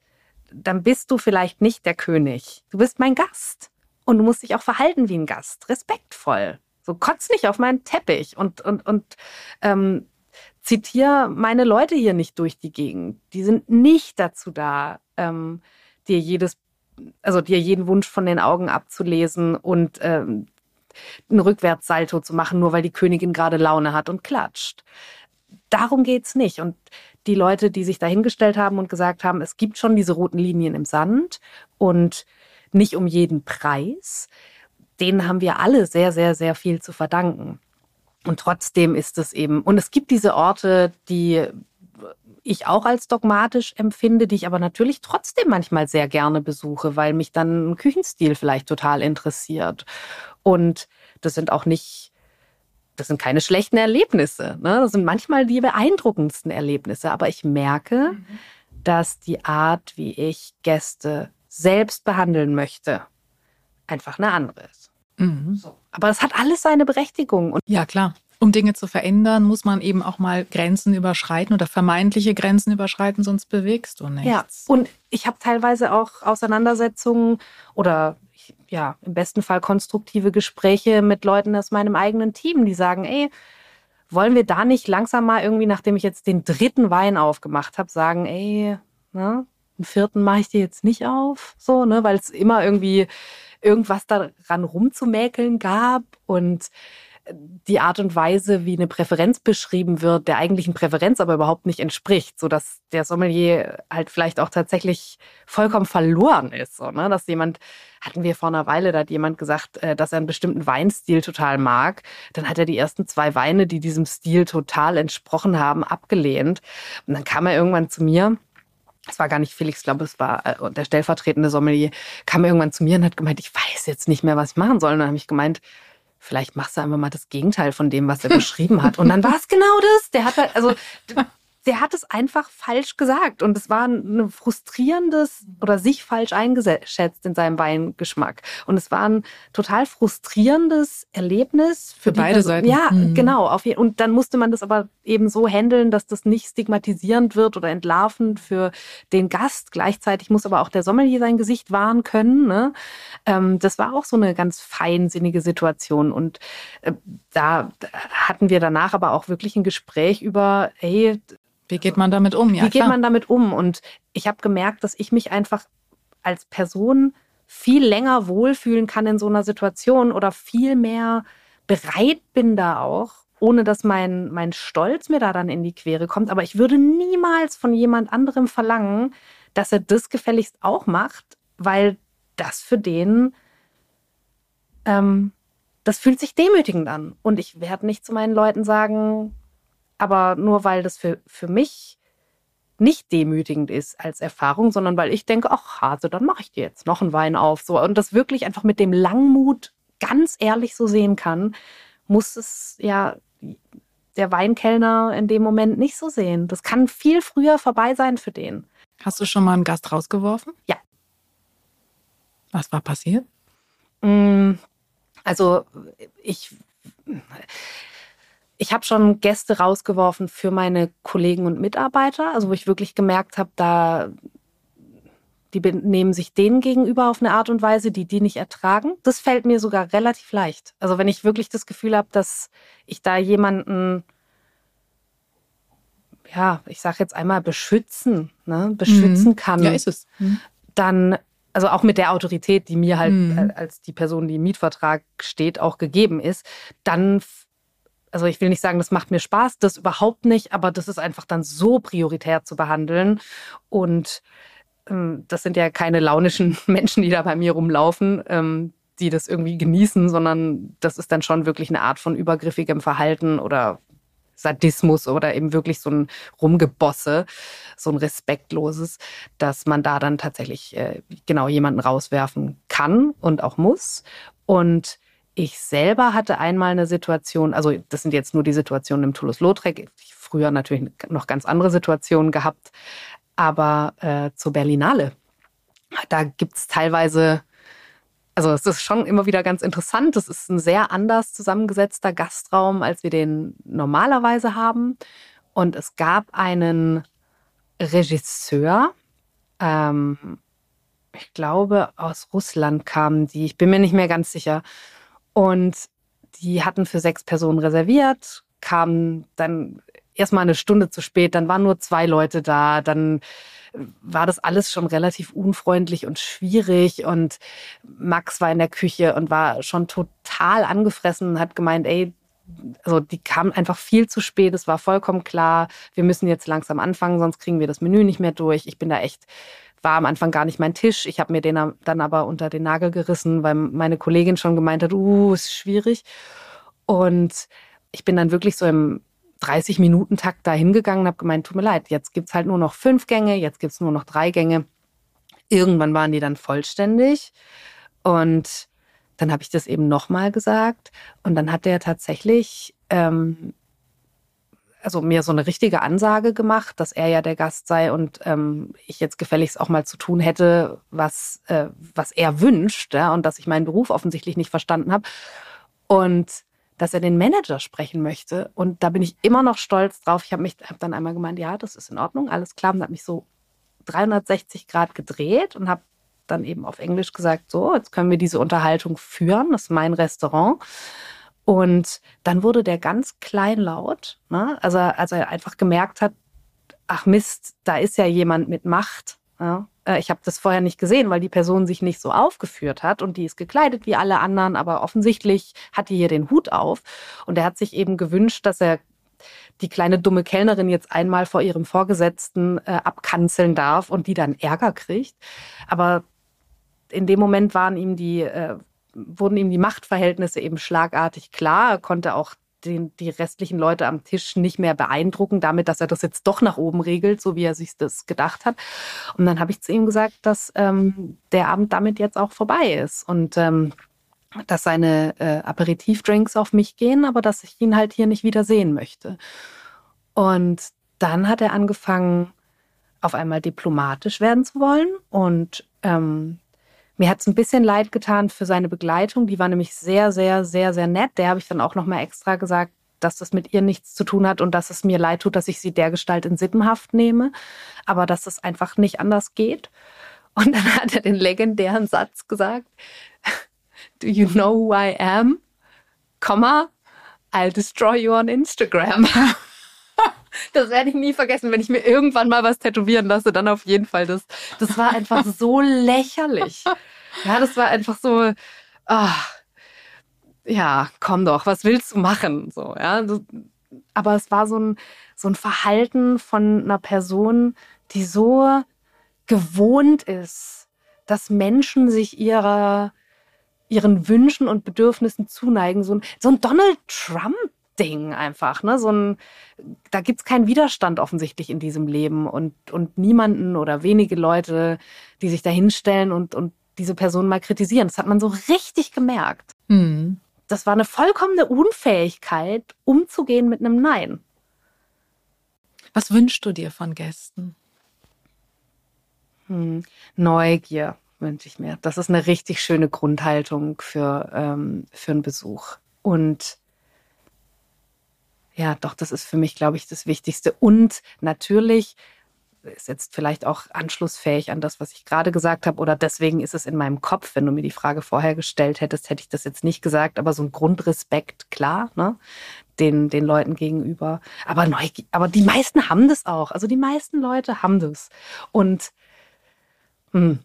dann bist du vielleicht nicht der König. Du bist mein Gast. Und du musst dich auch verhalten wie ein Gast, respektvoll. So kotz nicht auf meinen Teppich und, und, und ähm, zitiere meine Leute hier nicht durch die Gegend. Die sind nicht dazu da, ähm, dir jedes, also dir jeden Wunsch von den Augen abzulesen und ähm, einen Rückwärtssalto zu machen, nur weil die Königin gerade Laune hat und klatscht. Darum geht's nicht. Und die Leute, die sich dahingestellt haben und gesagt haben, es gibt schon diese roten Linien im Sand und nicht um jeden Preis, denen haben wir alle sehr, sehr, sehr viel zu verdanken. Und trotzdem ist es eben, und es gibt diese Orte, die ich auch als dogmatisch empfinde, die ich aber natürlich trotzdem manchmal sehr gerne besuche, weil mich dann ein Küchenstil vielleicht total interessiert. Und das sind auch nicht, das sind keine schlechten Erlebnisse. Ne? Das sind manchmal die beeindruckendsten Erlebnisse. Aber ich merke, mhm. dass die Art, wie ich Gäste selbst behandeln möchte, einfach eine andere ist. Mhm. So. Aber es hat alles seine Berechtigung. Und ja, klar. Um Dinge zu verändern, muss man eben auch mal Grenzen überschreiten oder vermeintliche Grenzen überschreiten, sonst bewegst du nichts. Ja, und ich habe teilweise auch Auseinandersetzungen oder ja, im besten Fall konstruktive Gespräche mit Leuten aus meinem eigenen Team, die sagen, ey, wollen wir da nicht langsam mal irgendwie, nachdem ich jetzt den dritten Wein aufgemacht habe, sagen, ey, ne, einen vierten mache ich dir jetzt nicht auf, so, ne, weil es immer irgendwie irgendwas daran rumzumäkeln gab und die Art und Weise, wie eine Präferenz beschrieben wird, der eigentlichen Präferenz aber überhaupt nicht entspricht, so dass der Sommelier halt vielleicht auch tatsächlich vollkommen verloren ist, so, ne? dass jemand hatten wir vor einer Weile, da hat jemand gesagt, äh, dass er einen bestimmten Weinstil total mag. Dann hat er die ersten zwei Weine, die diesem Stil total entsprochen haben, abgelehnt. Und dann kam er irgendwann zu mir es war gar nicht Felix, glaube, es war äh, der stellvertretende Sommelier, kam irgendwann zu mir und hat gemeint, ich weiß jetzt nicht mehr, was ich machen soll. Und dann habe ich gemeint, vielleicht machst du einfach mal das Gegenteil von dem, was er <laughs> beschrieben hat. Und dann war es genau das. Der hat halt, also der hat es einfach falsch gesagt und es war ein frustrierendes oder sich falsch eingeschätzt in seinem Weingeschmack und es war ein total frustrierendes Erlebnis für, für beide Person. Seiten. Ja, mhm. genau. und dann musste man das aber eben so handeln, dass das nicht stigmatisierend wird oder entlarvend für den Gast. Gleichzeitig muss aber auch der Sommelier sein Gesicht wahren können. Ne? Ähm, das war auch so eine ganz feinsinnige Situation und äh, da hatten wir danach aber auch wirklich ein Gespräch über, hey, wie geht man damit um? Ja, Wie geht klar. man damit um? Und ich habe gemerkt, dass ich mich einfach als Person viel länger wohlfühlen kann in so einer Situation oder viel mehr bereit bin da auch, ohne dass mein, mein Stolz mir da dann in die Quere kommt. Aber ich würde niemals von jemand anderem verlangen, dass er das gefälligst auch macht, weil das für den, ähm, das fühlt sich demütigend an. Und ich werde nicht zu meinen Leuten sagen, aber nur weil das für, für mich nicht demütigend ist als Erfahrung, sondern weil ich denke, ach Hase, dann mache ich dir jetzt noch einen Wein auf. So, und das wirklich einfach mit dem Langmut ganz ehrlich so sehen kann, muss es ja der Weinkellner in dem Moment nicht so sehen. Das kann viel früher vorbei sein für den. Hast du schon mal einen Gast rausgeworfen? Ja. Was war passiert? Mm, also ich ich habe schon Gäste rausgeworfen für meine Kollegen und Mitarbeiter, also wo ich wirklich gemerkt habe, da die benehmen sich denen gegenüber auf eine Art und Weise, die die nicht ertragen. Das fällt mir sogar relativ leicht. Also wenn ich wirklich das Gefühl habe, dass ich da jemanden, ja, ich sage jetzt einmal beschützen, ne, beschützen mhm. kann, ja, ist es. Mhm. dann also auch mit der Autorität, die mir halt mhm. als die Person, die im Mietvertrag steht, auch gegeben ist, dann also ich will nicht sagen, das macht mir Spaß, das überhaupt nicht, aber das ist einfach dann so prioritär zu behandeln. Und ähm, das sind ja keine launischen <laughs> Menschen, die da bei mir rumlaufen, ähm, die das irgendwie genießen, sondern das ist dann schon wirklich eine Art von übergriffigem Verhalten oder Sadismus oder eben wirklich so ein Rumgebosse, so ein respektloses, dass man da dann tatsächlich äh, genau jemanden rauswerfen kann und auch muss. Und ich selber hatte einmal eine Situation, also das sind jetzt nur die Situationen im Toulouse-Lautrec, früher natürlich noch ganz andere Situationen gehabt, aber äh, zur Berlinale. Da gibt es teilweise, also es ist schon immer wieder ganz interessant, es ist ein sehr anders zusammengesetzter Gastraum, als wir den normalerweise haben. Und es gab einen Regisseur, Ähm, ich glaube, aus Russland kamen die. Ich bin mir nicht mehr ganz sicher. Und die hatten für sechs Personen reserviert, kamen dann erstmal eine Stunde zu spät, dann waren nur zwei Leute da, dann war das alles schon relativ unfreundlich und schwierig und Max war in der Küche und war schon total angefressen und hat gemeint, ey, also die kamen einfach viel zu spät. Es war vollkommen klar, wir müssen jetzt langsam anfangen, sonst kriegen wir das Menü nicht mehr durch. Ich bin da echt, war am Anfang gar nicht mein Tisch. Ich habe mir den dann aber unter den Nagel gerissen, weil meine Kollegin schon gemeint hat, uh, ist schwierig. Und ich bin dann wirklich so im 30-Minuten-Takt da hingegangen und habe gemeint, tut mir leid, jetzt gibt's halt nur noch fünf Gänge, jetzt gibt's nur noch drei Gänge. Irgendwann waren die dann vollständig. Und dann habe ich das eben nochmal gesagt. Und dann hat der tatsächlich ähm, also mir so eine richtige Ansage gemacht, dass er ja der Gast sei und ähm, ich jetzt gefälligst auch mal zu tun hätte, was, äh, was er wünscht, ja, und dass ich meinen Beruf offensichtlich nicht verstanden habe. Und dass er den Manager sprechen möchte. Und da bin ich immer noch stolz drauf. Ich habe mich hab dann einmal gemeint, ja, das ist in Ordnung, alles klar. Und habe mich so 360 Grad gedreht und habe dann eben auf Englisch gesagt, so, jetzt können wir diese Unterhaltung führen. Das ist mein Restaurant. Und dann wurde der ganz kleinlaut, ne? also als er einfach gemerkt hat, ach Mist, da ist ja jemand mit Macht. Ja? Äh, ich habe das vorher nicht gesehen, weil die Person sich nicht so aufgeführt hat und die ist gekleidet wie alle anderen, aber offensichtlich hat die hier den Hut auf und er hat sich eben gewünscht, dass er die kleine dumme Kellnerin jetzt einmal vor ihrem Vorgesetzten äh, abkanzeln darf und die dann Ärger kriegt. Aber in dem Moment waren ihm die, äh, wurden ihm die Machtverhältnisse eben schlagartig klar. Er konnte auch den, die restlichen Leute am Tisch nicht mehr beeindrucken, damit, dass er das jetzt doch nach oben regelt, so wie er sich das gedacht hat. Und dann habe ich zu ihm gesagt, dass ähm, der Abend damit jetzt auch vorbei ist und ähm, dass seine äh, Aperitivdrinks auf mich gehen, aber dass ich ihn halt hier nicht wieder sehen möchte. Und dann hat er angefangen, auf einmal diplomatisch werden zu wollen und ähm, mir hat es ein bisschen leid getan für seine Begleitung. Die war nämlich sehr, sehr, sehr, sehr nett. Der habe ich dann auch nochmal extra gesagt, dass das mit ihr nichts zu tun hat und dass es mir leid tut, dass ich sie dergestalt in Sippenhaft nehme, aber dass es einfach nicht anders geht. Und dann hat er den legendären Satz gesagt, Do you know who I am? Komma, I'll destroy you on Instagram. <laughs> Das werde ich nie vergessen. Wenn ich mir irgendwann mal was tätowieren lasse, dann auf jeden Fall das. Das war einfach so lächerlich. Ja, das war einfach so, ach, ja, komm doch, was willst du machen? So, ja. Aber es war so ein, so ein Verhalten von einer Person, die so gewohnt ist, dass Menschen sich ihrer, ihren Wünschen und Bedürfnissen zuneigen. So ein, so ein Donald Trump Ding einfach, ne? So ein, da gibt's keinen Widerstand offensichtlich in diesem Leben und, und niemanden oder wenige Leute, die sich da hinstellen und, und diese Person mal kritisieren. Das hat man so richtig gemerkt. Mhm. Das war eine vollkommene Unfähigkeit, umzugehen mit einem Nein. Was wünschst du dir von Gästen? Hm. Neugier wünsche ich mir. Das ist eine richtig schöne Grundhaltung für, ähm, für einen Besuch. Und ja, doch, das ist für mich, glaube ich, das Wichtigste. Und natürlich ist jetzt vielleicht auch anschlussfähig an das, was ich gerade gesagt habe, oder deswegen ist es in meinem Kopf, wenn du mir die Frage vorher gestellt hättest, hätte ich das jetzt nicht gesagt, aber so ein Grundrespekt, klar, ne? Den, den Leuten gegenüber. Aber, Neugier, aber die meisten haben das auch. Also die meisten Leute haben das. Und hm,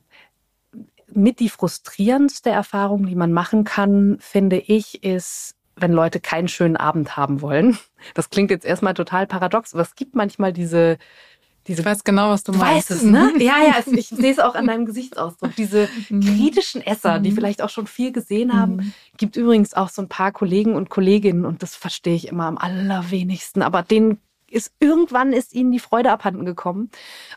mit die frustrierendste Erfahrung, die man machen kann, finde ich, ist, wenn Leute keinen schönen Abend haben wollen. Das klingt jetzt erstmal total paradox, aber es gibt manchmal diese, diese. Ich weiß genau, was du, du meinst. Weißt es, ne? ja, ja, ich sehe es auch an deinem Gesichtsausdruck. <laughs> Diese mhm. kritischen Esser, die mhm. vielleicht auch schon viel gesehen haben. Mhm. Gibt übrigens auch so ein paar Kollegen und Kolleginnen und das verstehe ich immer am allerwenigsten. Aber denen ist irgendwann ist ihnen die Freude abhanden gekommen.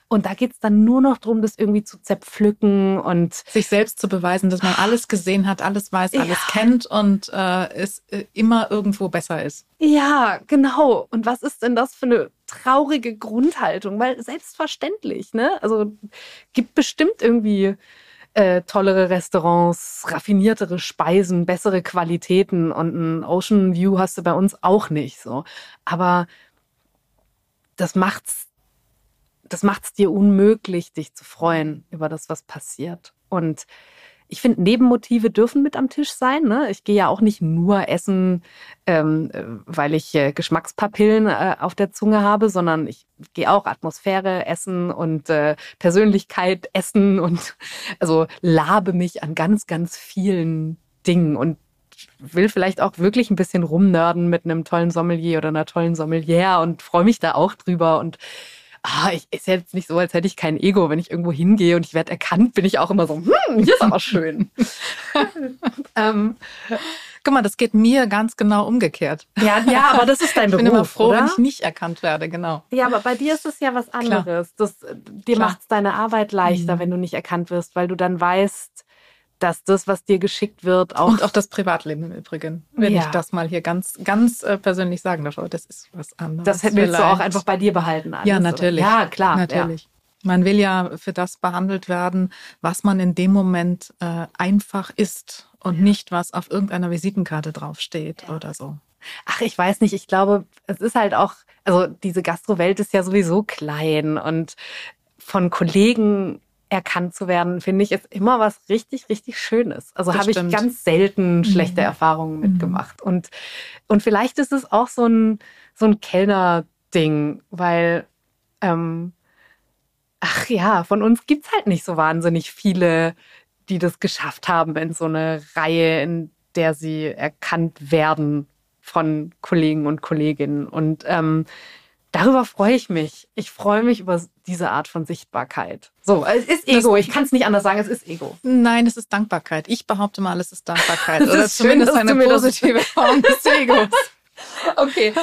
Und da geht es dann nur noch darum, das irgendwie zu zerpflücken und sich selbst zu beweisen, dass man alles gesehen hat, alles weiß, alles ja. kennt und äh, es äh, immer irgendwo besser ist. Ja, genau. Und was ist denn das für eine traurige Grundhaltung? Weil selbstverständlich, ne? Also gibt bestimmt irgendwie äh, tollere Restaurants, raffiniertere Speisen, bessere Qualitäten und ein Ocean View hast du bei uns auch nicht so. Aber das macht's das macht es dir unmöglich, dich zu freuen über das, was passiert. Und ich finde, Nebenmotive dürfen mit am Tisch sein. Ne? Ich gehe ja auch nicht nur essen, ähm, weil ich äh, Geschmackspapillen äh, auf der Zunge habe, sondern ich gehe auch Atmosphäre essen und äh, Persönlichkeit essen und also labe mich an ganz, ganz vielen Dingen und will vielleicht auch wirklich ein bisschen rumnörden mit einem tollen Sommelier oder einer tollen Sommelier und freue mich da auch drüber und ah, ich, ist jetzt nicht so, als hätte ich kein Ego. Wenn ich irgendwo hingehe und ich werde erkannt, bin ich auch immer so, hm, hier ist aber schön. <laughs> ähm, Guck mal, das geht mir ganz genau umgekehrt. Ja, ja, aber das ist dein Beruf. Ich bin immer froh, oder? wenn ich nicht erkannt werde, genau. Ja, aber bei dir ist es ja was anderes. Das, dir macht es deine Arbeit leichter, mhm. wenn du nicht erkannt wirst, weil du dann weißt, dass das, was dir geschickt wird, auch. Und auch das Privatleben im Übrigen. Wenn ja. ich das mal hier ganz, ganz äh, persönlich sagen darf, das ist was anderes. Das willst vielleicht. du auch einfach bei dir behalten. Alles, ja, natürlich. Oder? Ja, klar. Natürlich. Ja. Man will ja für das behandelt werden, was man in dem Moment äh, einfach ist und ja. nicht, was auf irgendeiner Visitenkarte draufsteht oder so. Ach, ich weiß nicht. Ich glaube, es ist halt auch, also diese Gastrowelt ist ja sowieso klein und von Kollegen erkannt zu werden, finde ich, ist immer was richtig, richtig Schönes. Also habe ich ganz selten schlechte mhm. Erfahrungen mitgemacht. Mhm. Und, und vielleicht ist es auch so ein, so ein Kellner-Ding, weil, ähm, ach ja, von uns gibt's halt nicht so wahnsinnig viele, die das geschafft haben in so eine Reihe, in der sie erkannt werden von Kollegen und Kolleginnen. Und ähm, Darüber freue ich mich. Ich freue mich über diese Art von Sichtbarkeit. So, es ist Ego. ich kann es nicht anders sagen. Es ist Ego. Nein, es ist Dankbarkeit. Ich behaupte mal, es ist Dankbarkeit. Oder ist zumindest schön, eine positive Form des Egos. <laughs> Okay.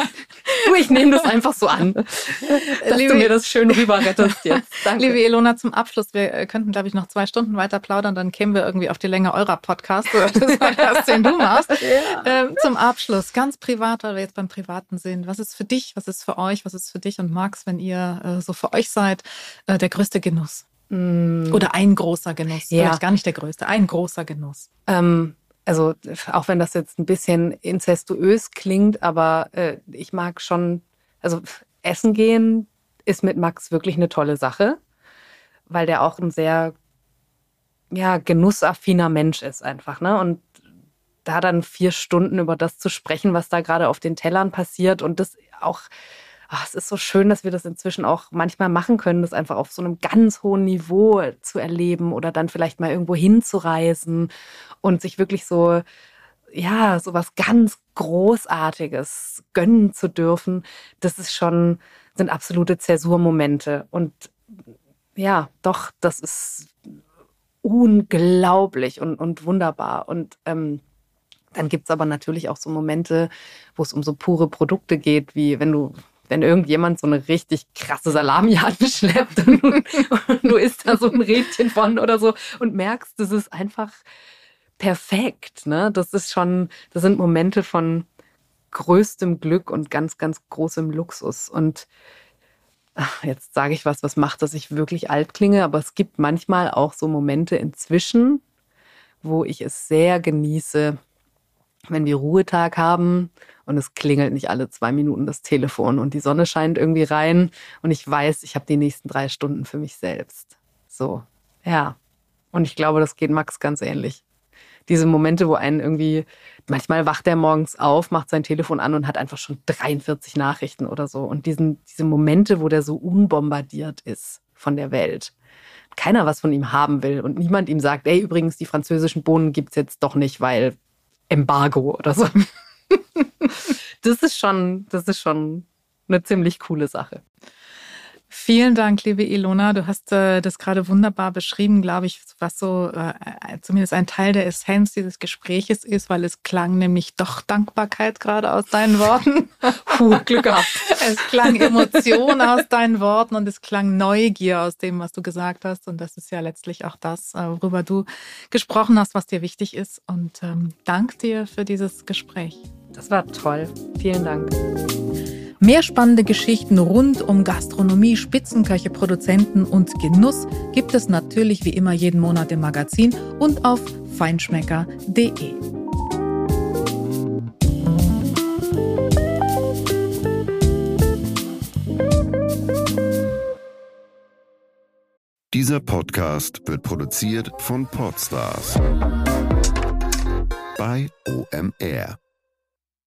Du, ich nehme das einfach so an, dass liebe, du mir das schön rüber rettest jetzt. <laughs> Danke. Liebe Elona, zum Abschluss, wir äh, könnten, glaube ich, noch zwei Stunden weiter plaudern, dann kämen wir irgendwie auf die Länge eurer Podcast oder des Podcasts, <laughs> den du machst. <laughs> Ja. Ähm, zum Abschluss, ganz privat, weil wir jetzt beim Privaten sind. Was ist für dich, was ist für euch, was ist für dich und Max, wenn ihr äh, so für euch seid, äh, der größte Genuss? Mm. Oder ein großer Genuss? Ja. Vielleicht gar nicht der größte, ein großer Genuss. Ähm also auch wenn das jetzt ein bisschen incestuös klingt, aber äh, ich mag schon, also essen gehen ist mit Max wirklich eine tolle Sache, weil der auch ein sehr ja, genussaffiner Mensch ist einfach, ne? Und da dann vier Stunden über das zu sprechen, was da gerade auf den Tellern passiert und das auch ach, es ist so schön, dass wir das inzwischen auch manchmal machen können, das einfach auf so einem ganz hohen Niveau zu erleben oder dann vielleicht mal irgendwo hinzureisen und sich wirklich so, ja, so was ganz Großartiges gönnen zu dürfen. Das ist schon, sind absolute Zäsurmomente. Und ja, doch, das ist unglaublich und, und wunderbar. Und ähm, dann gibt's aber natürlich auch so Momente, wo es um so pure Produkte geht, wie wenn du wenn irgendjemand so eine richtig krasse Salami anschleppt <laughs> und, und du isst da so ein Rädchen von oder so und merkst, das ist einfach perfekt. Ne? Das ist schon, das sind Momente von größtem Glück und ganz, ganz großem Luxus. Und jetzt sage ich was, was macht, dass ich wirklich alt klinge, aber es gibt manchmal auch so Momente inzwischen, wo ich es sehr genieße, wenn wir Ruhetag haben und es klingelt nicht alle zwei Minuten das Telefon und die Sonne scheint irgendwie rein und ich weiß, ich habe die nächsten drei Stunden für mich selbst. So, ja. Und ich glaube, das geht Max ganz ähnlich. Diese Momente, wo einen irgendwie, manchmal wacht er morgens auf, macht sein Telefon an und hat einfach schon 43 Nachrichten oder so. Und diesen, diese Momente, wo der so unbombardiert ist von der Welt. Keiner was von ihm haben will und niemand ihm sagt, ey, übrigens, die französischen Bohnen gibt's jetzt doch nicht, weil Embargo oder so. Das ist schon, das ist schon eine ziemlich coole Sache. Vielen Dank, liebe Ilona. Du hast äh, das gerade wunderbar beschrieben, glaube ich, was so äh, zumindest ein Teil der Essenz dieses Gespräches ist, weil es klang nämlich doch Dankbarkeit gerade aus deinen Worten. <laughs> Puh, Glück gehabt. Es klang Emotion aus deinen Worten und es klang Neugier aus dem, was du gesagt hast. Und das ist ja letztlich auch das, äh, worüber du gesprochen hast, was dir wichtig ist. Und ähm, dank dir für dieses Gespräch. Das war toll. Vielen Dank. Mehr spannende Geschichten rund um Gastronomie, Spitzenköche, Produzenten und Genuss gibt es natürlich wie immer jeden Monat im Magazin und auf feinschmecker.de. Dieser Podcast wird produziert von Podstars bei OMR.